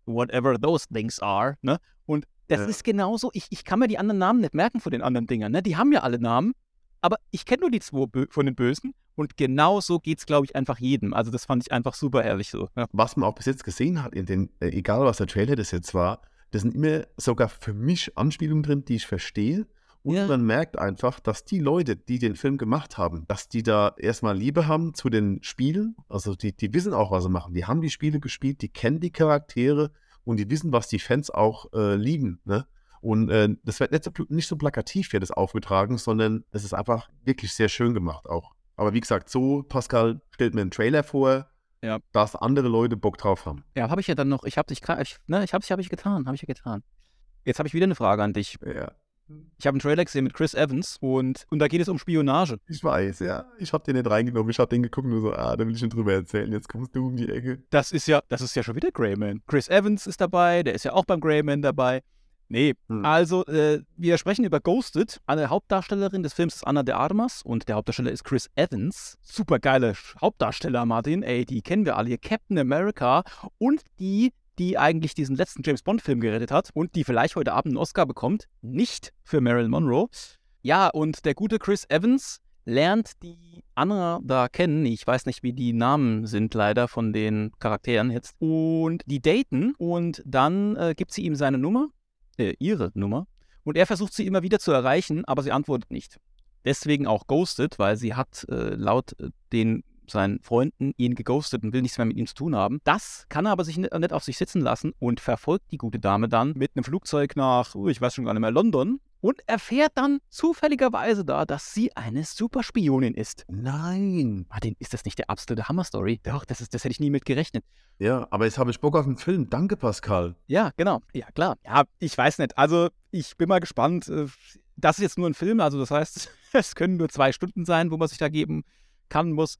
B: whatever those things are. Ne? Und das ja. ist genauso, ich, ich kann mir die anderen Namen nicht merken von den anderen Dingern. Ne? Die haben ja alle Namen, aber ich kenne nur die zwei von den Bösen. Und genau so geht es, glaube ich, einfach jedem. Also das fand ich einfach super herrlich so. Ja.
A: Was man auch bis jetzt gesehen hat, in den, äh, egal was der Trailer das jetzt war, da sind immer sogar für mich Anspielungen drin, die ich verstehe. Und ja. man merkt einfach, dass die Leute, die den Film gemacht haben, dass die da erstmal Liebe haben zu den Spielen. Also die, die wissen auch, was sie machen. Die haben die Spiele gespielt, die kennen die Charaktere und die wissen, was die Fans auch äh, lieben. Ne? Und äh, das wird nicht so, nicht so plakativ hier das aufgetragen, sondern es ist einfach wirklich sehr schön gemacht auch. Aber wie gesagt, so, Pascal stellt mir einen Trailer vor, ja. dass andere Leute Bock drauf haben.
B: Ja, habe ich ja dann noch, ich habe dich, ich, ne, ich habe es, habe ich getan, habe ich ja getan. Jetzt habe ich wieder eine Frage an dich.
A: Ja.
B: Ich habe einen Trailer gesehen mit Chris Evans und, und da geht es um Spionage.
A: Ich weiß, ja. Ich habe den nicht reingenommen. Ich habe den geguckt und nur so, ah, da will ich schon drüber erzählen. Jetzt kommst du um die Ecke.
B: Das ist ja, das ist ja schon wieder Greyman. Chris Evans ist dabei, der ist ja auch beim Greyman dabei. Nee, hm. also äh, wir sprechen über Ghosted. Eine Hauptdarstellerin des Films ist Anna de Armas und der Hauptdarsteller ist Chris Evans. Super geile Hauptdarsteller, Martin. Ey, die kennen wir alle hier. Captain America und die die eigentlich diesen letzten James Bond-Film gerettet hat und die vielleicht heute Abend einen Oscar bekommt. Nicht für Marilyn Monroe. Ja, und der gute Chris Evans lernt die Anna da kennen. Ich weiß nicht, wie die Namen sind leider von den Charakteren jetzt. Und die daten und dann äh, gibt sie ihm seine Nummer, äh, ihre Nummer. Und er versucht sie immer wieder zu erreichen, aber sie antwortet nicht. Deswegen auch ghosted, weil sie hat äh, laut äh, den seinen Freunden ihn geghostet und will nichts mehr mit ihm zu tun haben. Das kann er aber sich nicht auf sich sitzen lassen und verfolgt die gute Dame dann mit einem Flugzeug nach, oh, ich weiß schon gar nicht mehr, London und erfährt dann zufälligerweise da, dass sie eine Superspionin ist.
A: Nein.
B: Martin, ist das nicht der absolute Hammer-Story? Doch, das, ist, das hätte ich nie mit gerechnet.
A: Ja, aber jetzt habe ich Bock auf den Film. Danke, Pascal.
B: Ja, genau. Ja, klar. Ja, ich weiß nicht. Also, ich bin mal gespannt. Äh, das ist jetzt nur ein Film, also das heißt, es können nur zwei Stunden sein, wo man sich da geben kann, muss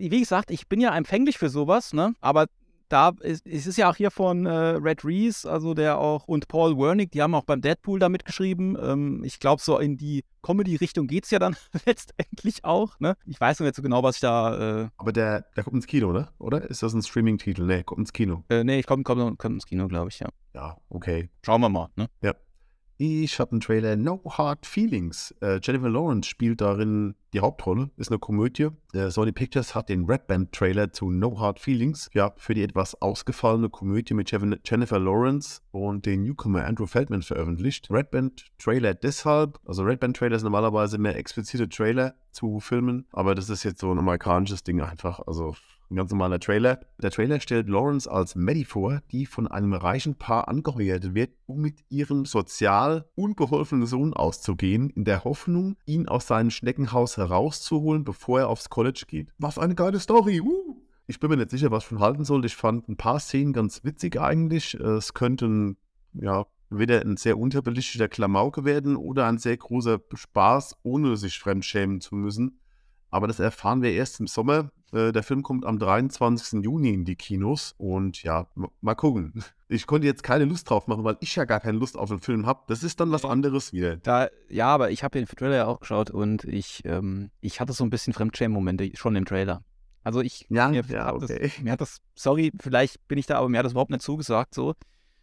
B: wie gesagt, ich bin ja empfänglich für sowas, ne? Aber da ist, es ist ja auch hier von äh, Red Reese, also der auch, und Paul Wernick, die haben auch beim Deadpool da mitgeschrieben. Ähm, ich glaube, so in die Comedy-Richtung geht es ja dann letztendlich auch. Ne? Ich weiß noch nicht so genau, was ich da. Äh
A: Aber der, der kommt ins Kino, ne? Oder? Ist das ein Streaming-Titel? Nee, kommt ins Kino.
B: Äh, nee, ich komme komm, komm ins Kino, glaube ich, ja.
A: Ja, okay.
B: Schauen wir mal, ne?
A: Ja. Ich habe einen Trailer No Hard Feelings. Äh, Jennifer Lawrence spielt darin die Hauptrolle. Ist eine Komödie. Äh, Sony Pictures hat den Red Band Trailer zu No Hard Feelings. Ja, für die etwas ausgefallene Komödie mit Jennifer Lawrence und den Newcomer Andrew Feldman veröffentlicht. Red Band Trailer deshalb. Also Red Band Trailer ist normalerweise mehr explizite Trailer zu Filmen, aber das ist jetzt so ein amerikanisches Ding einfach. Also ein ganz normaler Trailer. Der Trailer stellt Lawrence als Maddie vor, die von einem reichen Paar angeheuert wird, um mit ihrem sozial unbeholfenen Sohn auszugehen, in der Hoffnung, ihn aus seinem Schneckenhaus herauszuholen, bevor er aufs College geht. Was eine geile Story! Uh! Ich bin mir nicht sicher, was ich von halten soll. Ich fand ein paar Szenen ganz witzig eigentlich. Es könnten, ja, weder ein sehr unterbelichteter Klamauke werden oder ein sehr großer Spaß, ohne sich fremdschämen zu müssen. Aber das erfahren wir erst im Sommer. Äh, der Film kommt am 23. Juni in die Kinos und ja, mal gucken. Ich konnte jetzt keine Lust drauf machen, weil ich ja gar keine Lust auf den Film habe. Das ist dann was anderes wieder.
B: Da, ja, aber ich habe den Trailer ja auch geschaut und ich, ähm, ich hatte so ein bisschen Fremdschämen-Momente schon im Trailer. Also ich,
A: ja,
B: mir,
A: ja, okay.
B: das, mir hat das, sorry, vielleicht bin ich da, aber mir hat das überhaupt nicht zugesagt so.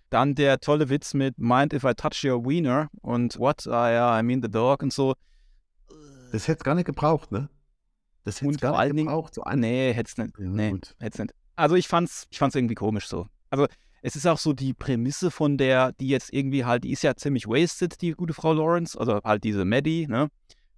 B: Dann der tolle Witz mit Mind if I touch your wiener und what, ah ja, I mean the dog und so.
A: Das hätte es gar nicht gebraucht, ne?
B: Das hätte gar nicht gebraucht. So nee, hätte es nicht. Ja, nee, hätte nicht. Also ich fand's, ich fand's irgendwie komisch so. Also es ist auch so die Prämisse von der, die jetzt irgendwie halt, die ist ja ziemlich wasted, die gute Frau Lawrence, also halt diese Maddie, ne?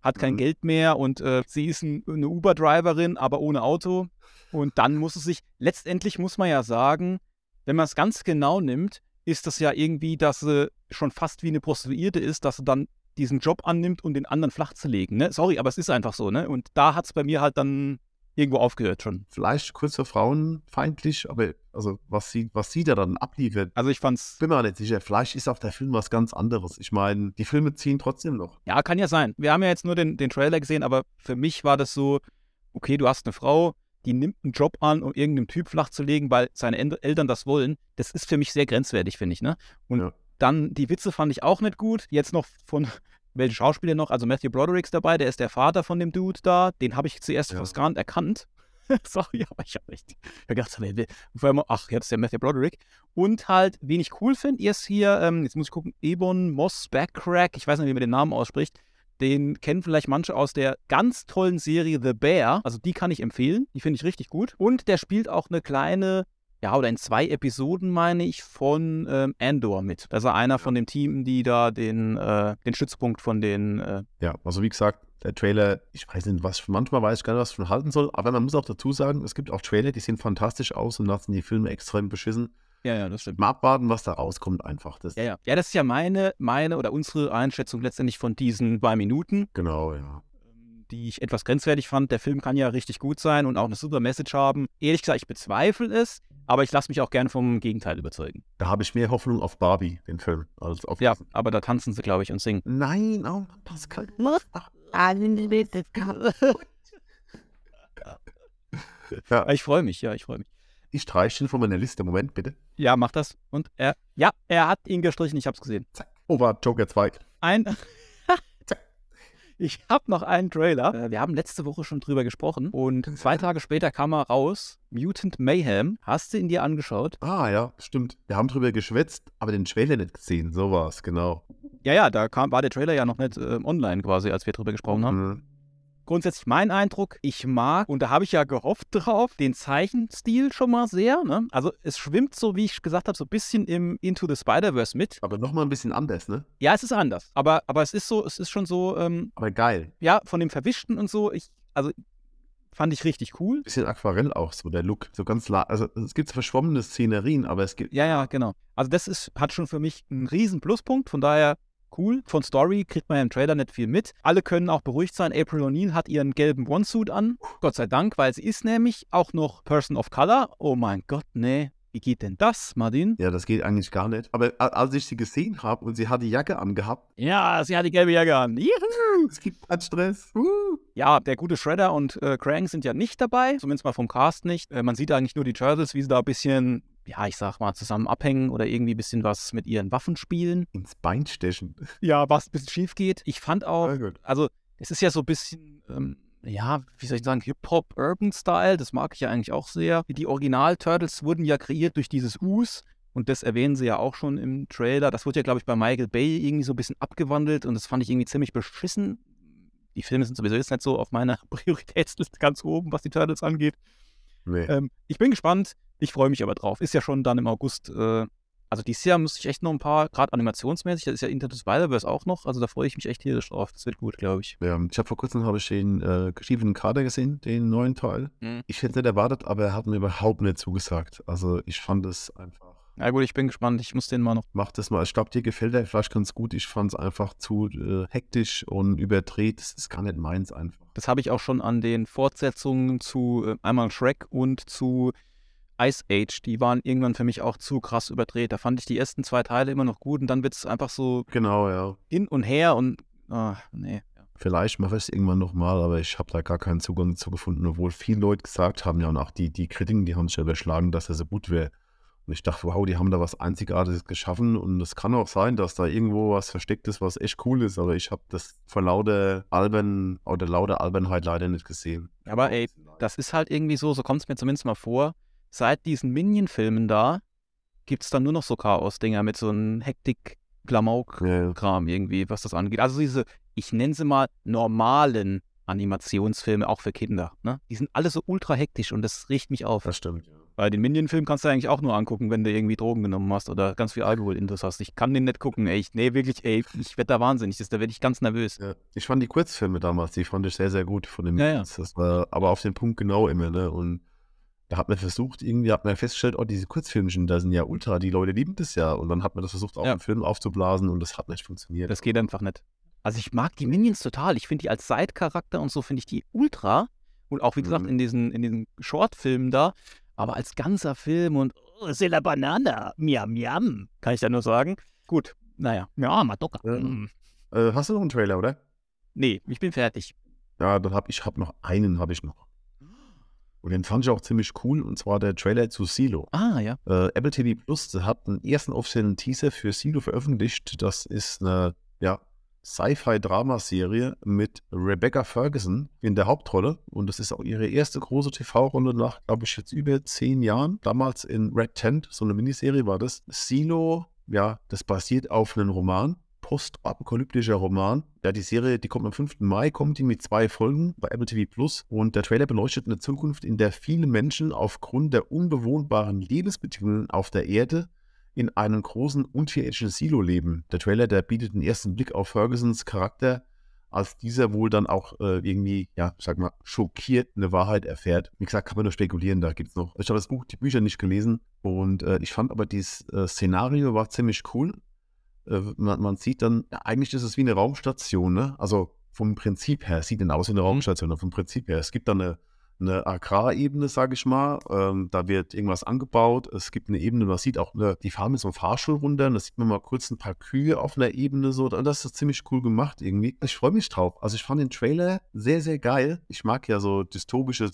B: Hat kein mhm. Geld mehr und äh, sie ist ein, eine Uber-Driverin, aber ohne Auto. Und dann muss es sich, letztendlich muss man ja sagen, wenn man es ganz genau nimmt, ist das ja irgendwie, dass sie schon fast wie eine Prostituierte ist, dass sie dann diesen Job annimmt, um den anderen flach zu legen. Ne? Sorry, aber es ist einfach so. Ne? Und da hat es bei mir halt dann irgendwo aufgehört schon.
A: Vielleicht kurz für Frauen feindlich, aber also was sie, was sie da dann abliefert.
B: Also ich fand's.
A: Bin mir nicht sicher. Vielleicht ist auch der Film was ganz anderes. Ich meine, die Filme ziehen trotzdem noch.
B: Ja, kann ja sein. Wir haben ja jetzt nur den, den Trailer gesehen, aber für mich war das so, okay, du hast eine Frau, die nimmt einen Job an, um irgendeinem Typ flach zu legen, weil seine Eltern das wollen. Das ist für mich sehr grenzwertig, finde ich, ne? Und ja. Dann die Witze fand ich auch nicht gut. Jetzt noch von welchen Schauspieler noch? Also Matthew Broderick's dabei, der ist der Vater von dem Dude da. Den habe ich zuerst ja. fast gar nicht erkannt. Sorry, aber ich habe echt gedacht, ach, jetzt ist der Matthew Broderick. Und halt, wen ich cool finde, ist hier, ähm, jetzt muss ich gucken, Ebon Moss Backrack, ich weiß nicht, wie man den Namen ausspricht. Den kennen vielleicht manche aus der ganz tollen Serie The Bear. Also die kann ich empfehlen. Die finde ich richtig gut. Und der spielt auch eine kleine, ja, oder in zwei Episoden, meine ich, von ähm, Andor mit. Das ist einer von dem Team, die da den, äh, den Stützpunkt von den. Äh
A: ja, also wie gesagt, der Trailer, ich weiß nicht, was manchmal weiß ich gar nicht, was ich von halten soll, aber man muss auch dazu sagen, es gibt auch Trailer, die sehen fantastisch aus und lassen die Filme extrem beschissen.
B: Ja, ja, das stimmt.
A: Mal abwarten, was da rauskommt, einfach.
B: Das ja, ja. Ja, das ist ja meine, meine oder unsere Einschätzung letztendlich von diesen zwei Minuten.
A: Genau, ja.
B: Ähm, die ich etwas grenzwertig fand. Der Film kann ja richtig gut sein und auch eine super Message haben. Ehrlich gesagt, ich bezweifle es, aber ich lasse mich auch gerne vom Gegenteil überzeugen.
A: Da habe ich mehr Hoffnung auf Barbie, den Film,
B: als auf Ja, aber da tanzen sie, glaube ich, und singen.
A: Nein, oh, Pascal.
B: ja. Ich freue mich, ja, ich freue mich.
A: Ich streiche ihn von meiner Liste. Moment, bitte.
B: Ja, mach das. Und er, ja, er hat ihn gestrichen, ich hab's gesehen.
A: Zack. Oh, war Joker 2.
B: Ein. Ich hab noch einen Trailer. Äh, wir haben letzte Woche schon drüber gesprochen und zwei Tage später kam er raus. Mutant Mayhem. Hast du ihn dir angeschaut?
A: Ah, ja, stimmt. Wir haben drüber geschwätzt, aber den Trailer nicht gesehen. So war's, genau.
B: Ja, ja, da kam, war der Trailer ja noch nicht äh, online quasi, als wir drüber gesprochen haben. Mhm grundsätzlich mein Eindruck, ich mag, und da habe ich ja gehofft drauf, den Zeichenstil schon mal sehr. Ne? Also es schwimmt so, wie ich gesagt habe, so ein bisschen im Into the Spider-Verse mit.
A: Aber nochmal ein bisschen anders, ne?
B: Ja, es ist anders. Aber, aber es ist so, es ist schon so. Ähm,
A: aber geil.
B: Ja, von dem Verwischten und so. Ich, also fand ich richtig cool.
A: Bisschen Aquarell auch so, der Look. So ganz, also es gibt verschwommene Szenerien, aber es gibt.
B: Ja, ja, genau. Also das ist, hat schon für mich einen riesen Pluspunkt. Von daher cool. Von Story kriegt man ja im Trailer nicht viel mit. Alle können auch beruhigt sein. April O'Neil hat ihren gelben One-Suit an. Gott sei Dank, weil sie ist nämlich auch noch Person of Color. Oh mein Gott, nee. Wie geht denn das, Martin?
A: Ja, das geht eigentlich gar nicht. Aber als ich sie gesehen habe und sie hat die Jacke angehabt.
B: Ja, sie hat die gelbe Jacke an.
A: Juhu, es gibt keinen Stress. Uh.
B: Ja, der gute Shredder und äh, Krang sind ja nicht dabei. Zumindest mal vom Cast nicht. Äh, man sieht eigentlich nur die Turtles, wie sie da ein bisschen ja, ich sag mal, zusammen abhängen oder irgendwie ein bisschen was mit ihren Waffen spielen.
A: Ins Bein stechen.
B: Ja, was ein bisschen schief geht. Ich fand auch, also es ist ja so ein bisschen, ähm, ja, wie soll ich sagen, Hip-Hop-Urban-Style, das mag ich ja eigentlich auch sehr. Die Original-Turtles wurden ja kreiert durch dieses Us. Und das erwähnen sie ja auch schon im Trailer. Das wurde ja, glaube ich, bei Michael Bay irgendwie so ein bisschen abgewandelt und das fand ich irgendwie ziemlich beschissen. Die Filme sind sowieso jetzt nicht so auf meiner Prioritätsliste ganz oben, was die Turtles angeht. Nee. Ähm, ich bin gespannt. Ich freue mich aber drauf. Ist ja schon dann im August. Äh, also dieses Jahr müsste ich echt noch ein paar, gerade animationsmäßig, das ist ja Internet Spider-Verse auch noch. Also da freue ich mich echt tierisch drauf. Das wird gut, glaube ich.
A: Ja, ich habe vor kurzem habe ich den äh, geschriebenen Kader gesehen, den neuen Teil. Mhm. Ich hätte nicht erwartet, aber er hat mir überhaupt nicht zugesagt. Also ich fand es einfach
B: Ja gut, ich bin gespannt. Ich muss den mal noch.
A: Mach das mal. Ich glaube, dir gefällt der vielleicht ganz gut. Ich fand es einfach zu äh, hektisch und überdreht. Das ist gar nicht meins einfach.
B: Das habe ich auch schon an den Fortsetzungen zu äh, einmal Shrek und zu Ice Age. Die waren irgendwann für mich auch zu krass überdreht. Da fand ich die ersten zwei Teile immer noch gut und dann wird es einfach so
A: Genau, ja.
B: hin und her und ah, nee.
A: Vielleicht mache ich es irgendwann nochmal, aber ich habe da gar keinen Zugang dazu gefunden, obwohl viele Leute gesagt haben, ja, und auch die, die Kritiken, die haben sich ja überschlagen, dass er so gut wäre. Und ich dachte, wow, die haben da was Einzigartiges geschaffen und es kann auch sein, dass da irgendwo was versteckt ist, was echt cool ist, aber ich habe das vor lauter Alben oder lauter Albernheit leider nicht gesehen.
B: Aber ey, das ist halt irgendwie so, so kommt es mir zumindest mal vor. Seit diesen Minion-Filmen da gibt es dann nur noch so Chaos-Dinger mit so einem Hektik-Klamauk-Kram
A: Ja,
B: irgendwie, was das angeht. Also diese, ich nenne sie mal normalen Animationsfilme, auch für Kinder. Ne? Die sind alle so ultra hektisch und das riecht mich auf.
A: das stimmt. Ja.
B: Bei den Minion-Filmen kannst du eigentlich auch nur angucken, wenn du irgendwie Drogen genommen hast oder ganz viel Alkohol-Intus hast. Ich kann den nicht gucken, ey. Ich, nee, wirklich, ey, ich werde da wahnsinnig. Das, da werde ich ganz nervös.
A: Ja. Ich fand die Kurzfilme damals, die fand ich sehr, sehr gut von dem
B: Ja, ja.
A: Das war aber auf den Punkt genau immer, ne? Und da hat man versucht, irgendwie hat man festgestellt, oh, diese Kurzfilmchen, da sind ja ultra, die Leute lieben das ja. Und dann hat man das versucht, auf
B: Ja.
A: den Film aufzublasen und das hat nicht funktioniert.
B: Das geht einfach nicht. Also ich mag die Minions total. Ich finde die als Side-Charakter und so finde ich die ultra. Und auch, wie gesagt,
A: Mhm.
B: in diesen, in diesen Short-Filmen da. Aber als ganzer Film und oh, c'est la banana, miam, miam, kann ich da nur sagen. Gut, naja. Ja, Madoka. Mm.
A: Äh, hast du noch einen Trailer, oder?
B: Nee, ich bin fertig.
A: Ja, dann habe ich hab noch einen, habe ich noch. Und den fand ich auch ziemlich cool, und zwar der Trailer zu Silo.
B: Ah, ja.
A: Äh, Apple TV Plus hat einen ersten offiziellen Teaser für Silo veröffentlicht. Das ist eine ja, Sci-Fi-Drama-Serie mit Rebecca Ferguson in der Hauptrolle. Und das ist auch ihre erste große TV-Runde nach, glaube ich, jetzt über zehn Jahren. Damals in Red Tent, so eine Miniserie war das. Silo, ja, das basiert auf einem Roman. Postapokalyptischer Roman. Ja, die Serie, die kommt am 5. Mai, kommt die mit zwei Folgen bei Apple TV Plus. Und der Trailer beleuchtet eine Zukunft, in der viele Menschen aufgrund der unbewohnbaren Lebensbedingungen auf der Erde in einem großen unterirdischen Silo leben. Der Trailer, der bietet einen ersten Blick auf Fergusons Charakter, als dieser wohl dann auch äh, irgendwie, ja, sag mal, schockiert eine Wahrheit erfährt. Wie gesagt, kann man nur spekulieren, da gibt's noch. Ich habe das Buch, die Bücher nicht gelesen und äh, ich fand aber dieses äh, Szenario war ziemlich cool. Äh, man, man sieht dann, ja, eigentlich ist es wie eine Raumstation, ne? Also vom Prinzip her, sieht dann aus wie eine Raumstation, aber vom Prinzip her. Es gibt dann eine, eine Agrarebene, sage ich mal. Ähm, da wird irgendwas angebaut. Es gibt eine Ebene, man sieht auch, eine, die fahren mit so einem Fahrstuhl runter. Und da sieht man mal kurz ein paar Kühe auf einer Ebene. So. Und das ist ziemlich cool gemacht irgendwie. Ich freue mich drauf. Also ich fand den Trailer sehr, sehr geil. Ich mag ja so dystopische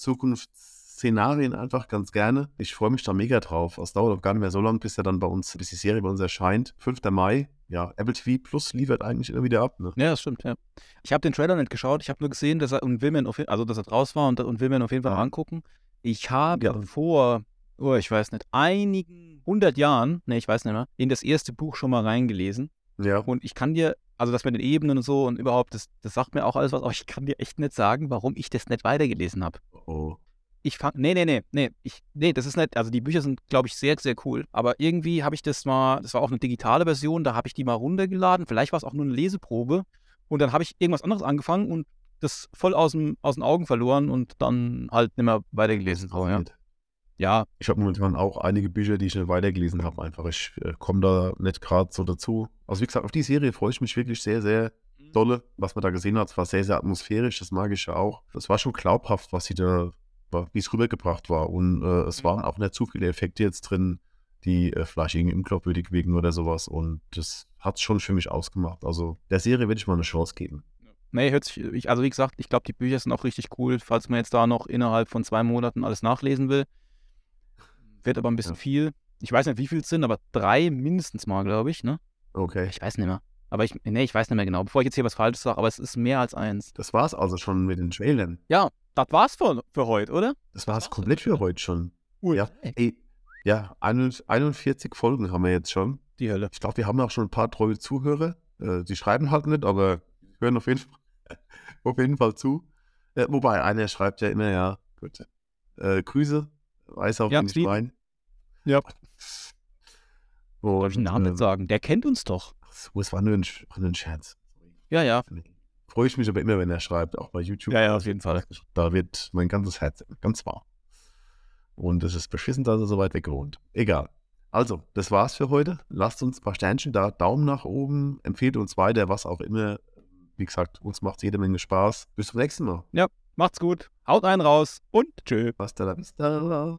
A: Zukunftsszenarien einfach ganz gerne. Ich freue mich da mega drauf. Es dauert auch gar nicht mehr so lange, bis er dann bei uns, bis die Serie bei uns erscheint. 5. Mai. Ja, Apple TV Plus liefert eigentlich immer wieder ab. Ne?
B: Ja, das stimmt, ja. Ich habe den Trailer nicht geschaut. Ich habe nur gesehen, dass er und will mir ihn auf, jeden- also dass er draus war und, und will mir ihn auf jeden Fall
A: Ja.
B: angucken. Ich habe
A: Ja.
B: vor, oh, ich weiß nicht, einigen hundert Jahren, ne, ich weiß nicht mehr, in das erste Buch schon mal reingelesen.
A: Ja.
B: Und ich kann dir, also das mit den Ebenen und so und überhaupt, das, das sagt mir auch alles was, aber ich kann dir echt nicht sagen, warum ich das nicht weitergelesen habe.
A: Oh.
B: Ich fang, nee, nee, nee, nee, ich, nee, das ist nicht, also die Bücher sind, glaube ich, sehr, sehr cool. Aber irgendwie habe ich das mal, das war auch eine digitale Version, da habe ich die mal runtergeladen. Vielleicht war es auch nur eine Leseprobe. Und dann habe ich irgendwas anderes angefangen und das voll aus, dem, aus den Augen verloren und dann halt nicht mehr weitergelesen. So, ja. ja,
A: Ich habe momentan auch einige Bücher, die ich nicht weitergelesen habe. Einfach, ich äh, komme da nicht gerade so dazu. Also wie gesagt, auf die Serie freue ich mich wirklich sehr, sehr dolle. Was man da gesehen hat, es war sehr, sehr atmosphärisch. Das mag ich ja auch. Das war schon glaubhaft, was sie da, wa- wie es rübergebracht war. Und äh, es waren auch nicht zu viele Effekte jetzt drin, die äh, vielleicht irgendwie unglaubwürdig wirken oder sowas. Und das hat es schon für mich ausgemacht. Also der Serie werde ich mal eine Chance geben.
B: nee, hört sich, ich, also wie gesagt, ich glaube, die Bücher sind auch richtig cool, falls man jetzt da noch innerhalb von zwei Monaten alles nachlesen will. Wird aber ein bisschen
A: Ja.
B: viel. Ich weiß nicht, wie viel es sind, aber drei mindestens mal, glaube ich, ne?
A: Okay.
B: Ich weiß nicht mehr. Aber ich, nee, ich weiß nicht mehr genau, bevor ich jetzt hier was Falsches sage, aber es ist mehr als eins.
A: Das war es also schon mit den Trailern.
B: Ja, das war's für, für heute, oder?
A: Das war es komplett für heute schon.
B: Ui.
A: Ja. Ey, ja, 41 Folgen haben wir jetzt schon.
B: Die Hölle.
A: Ich glaube, wir haben auch schon ein paar treue Zuhörer. Äh, die schreiben halt nicht, aber hören auf jeden Fall, auf jeden Fall zu. Äh, wobei, einer schreibt ja immer, ja, gut. Äh, Grüße, weiß auf
B: Ja,
A: den ich
B: Steven.
A: mein.
B: Ja.
A: Und,
B: ich den Namen nicht sagen? Der kennt uns doch.
A: ach so, es war nur ein, nur ein Scherz.
B: Ja, ja.
A: Freue ich mich aber immer, wenn er schreibt, auch bei YouTube.
B: Ja, ja, auf jeden Fall.
A: Da wird mein ganzes Herz ganz warm. Und es ist beschissen, dass er so weit weg wohnt. Egal. Also, das war's für heute. Lasst uns ein paar Sternchen da, Daumen nach oben, empfehlt uns weiter, was auch immer. Wie gesagt, uns macht jede Menge Spaß. Bis zum nächsten Mal.
B: Ja, macht's gut. Haut einen raus und tschö.
A: Hasta la vista.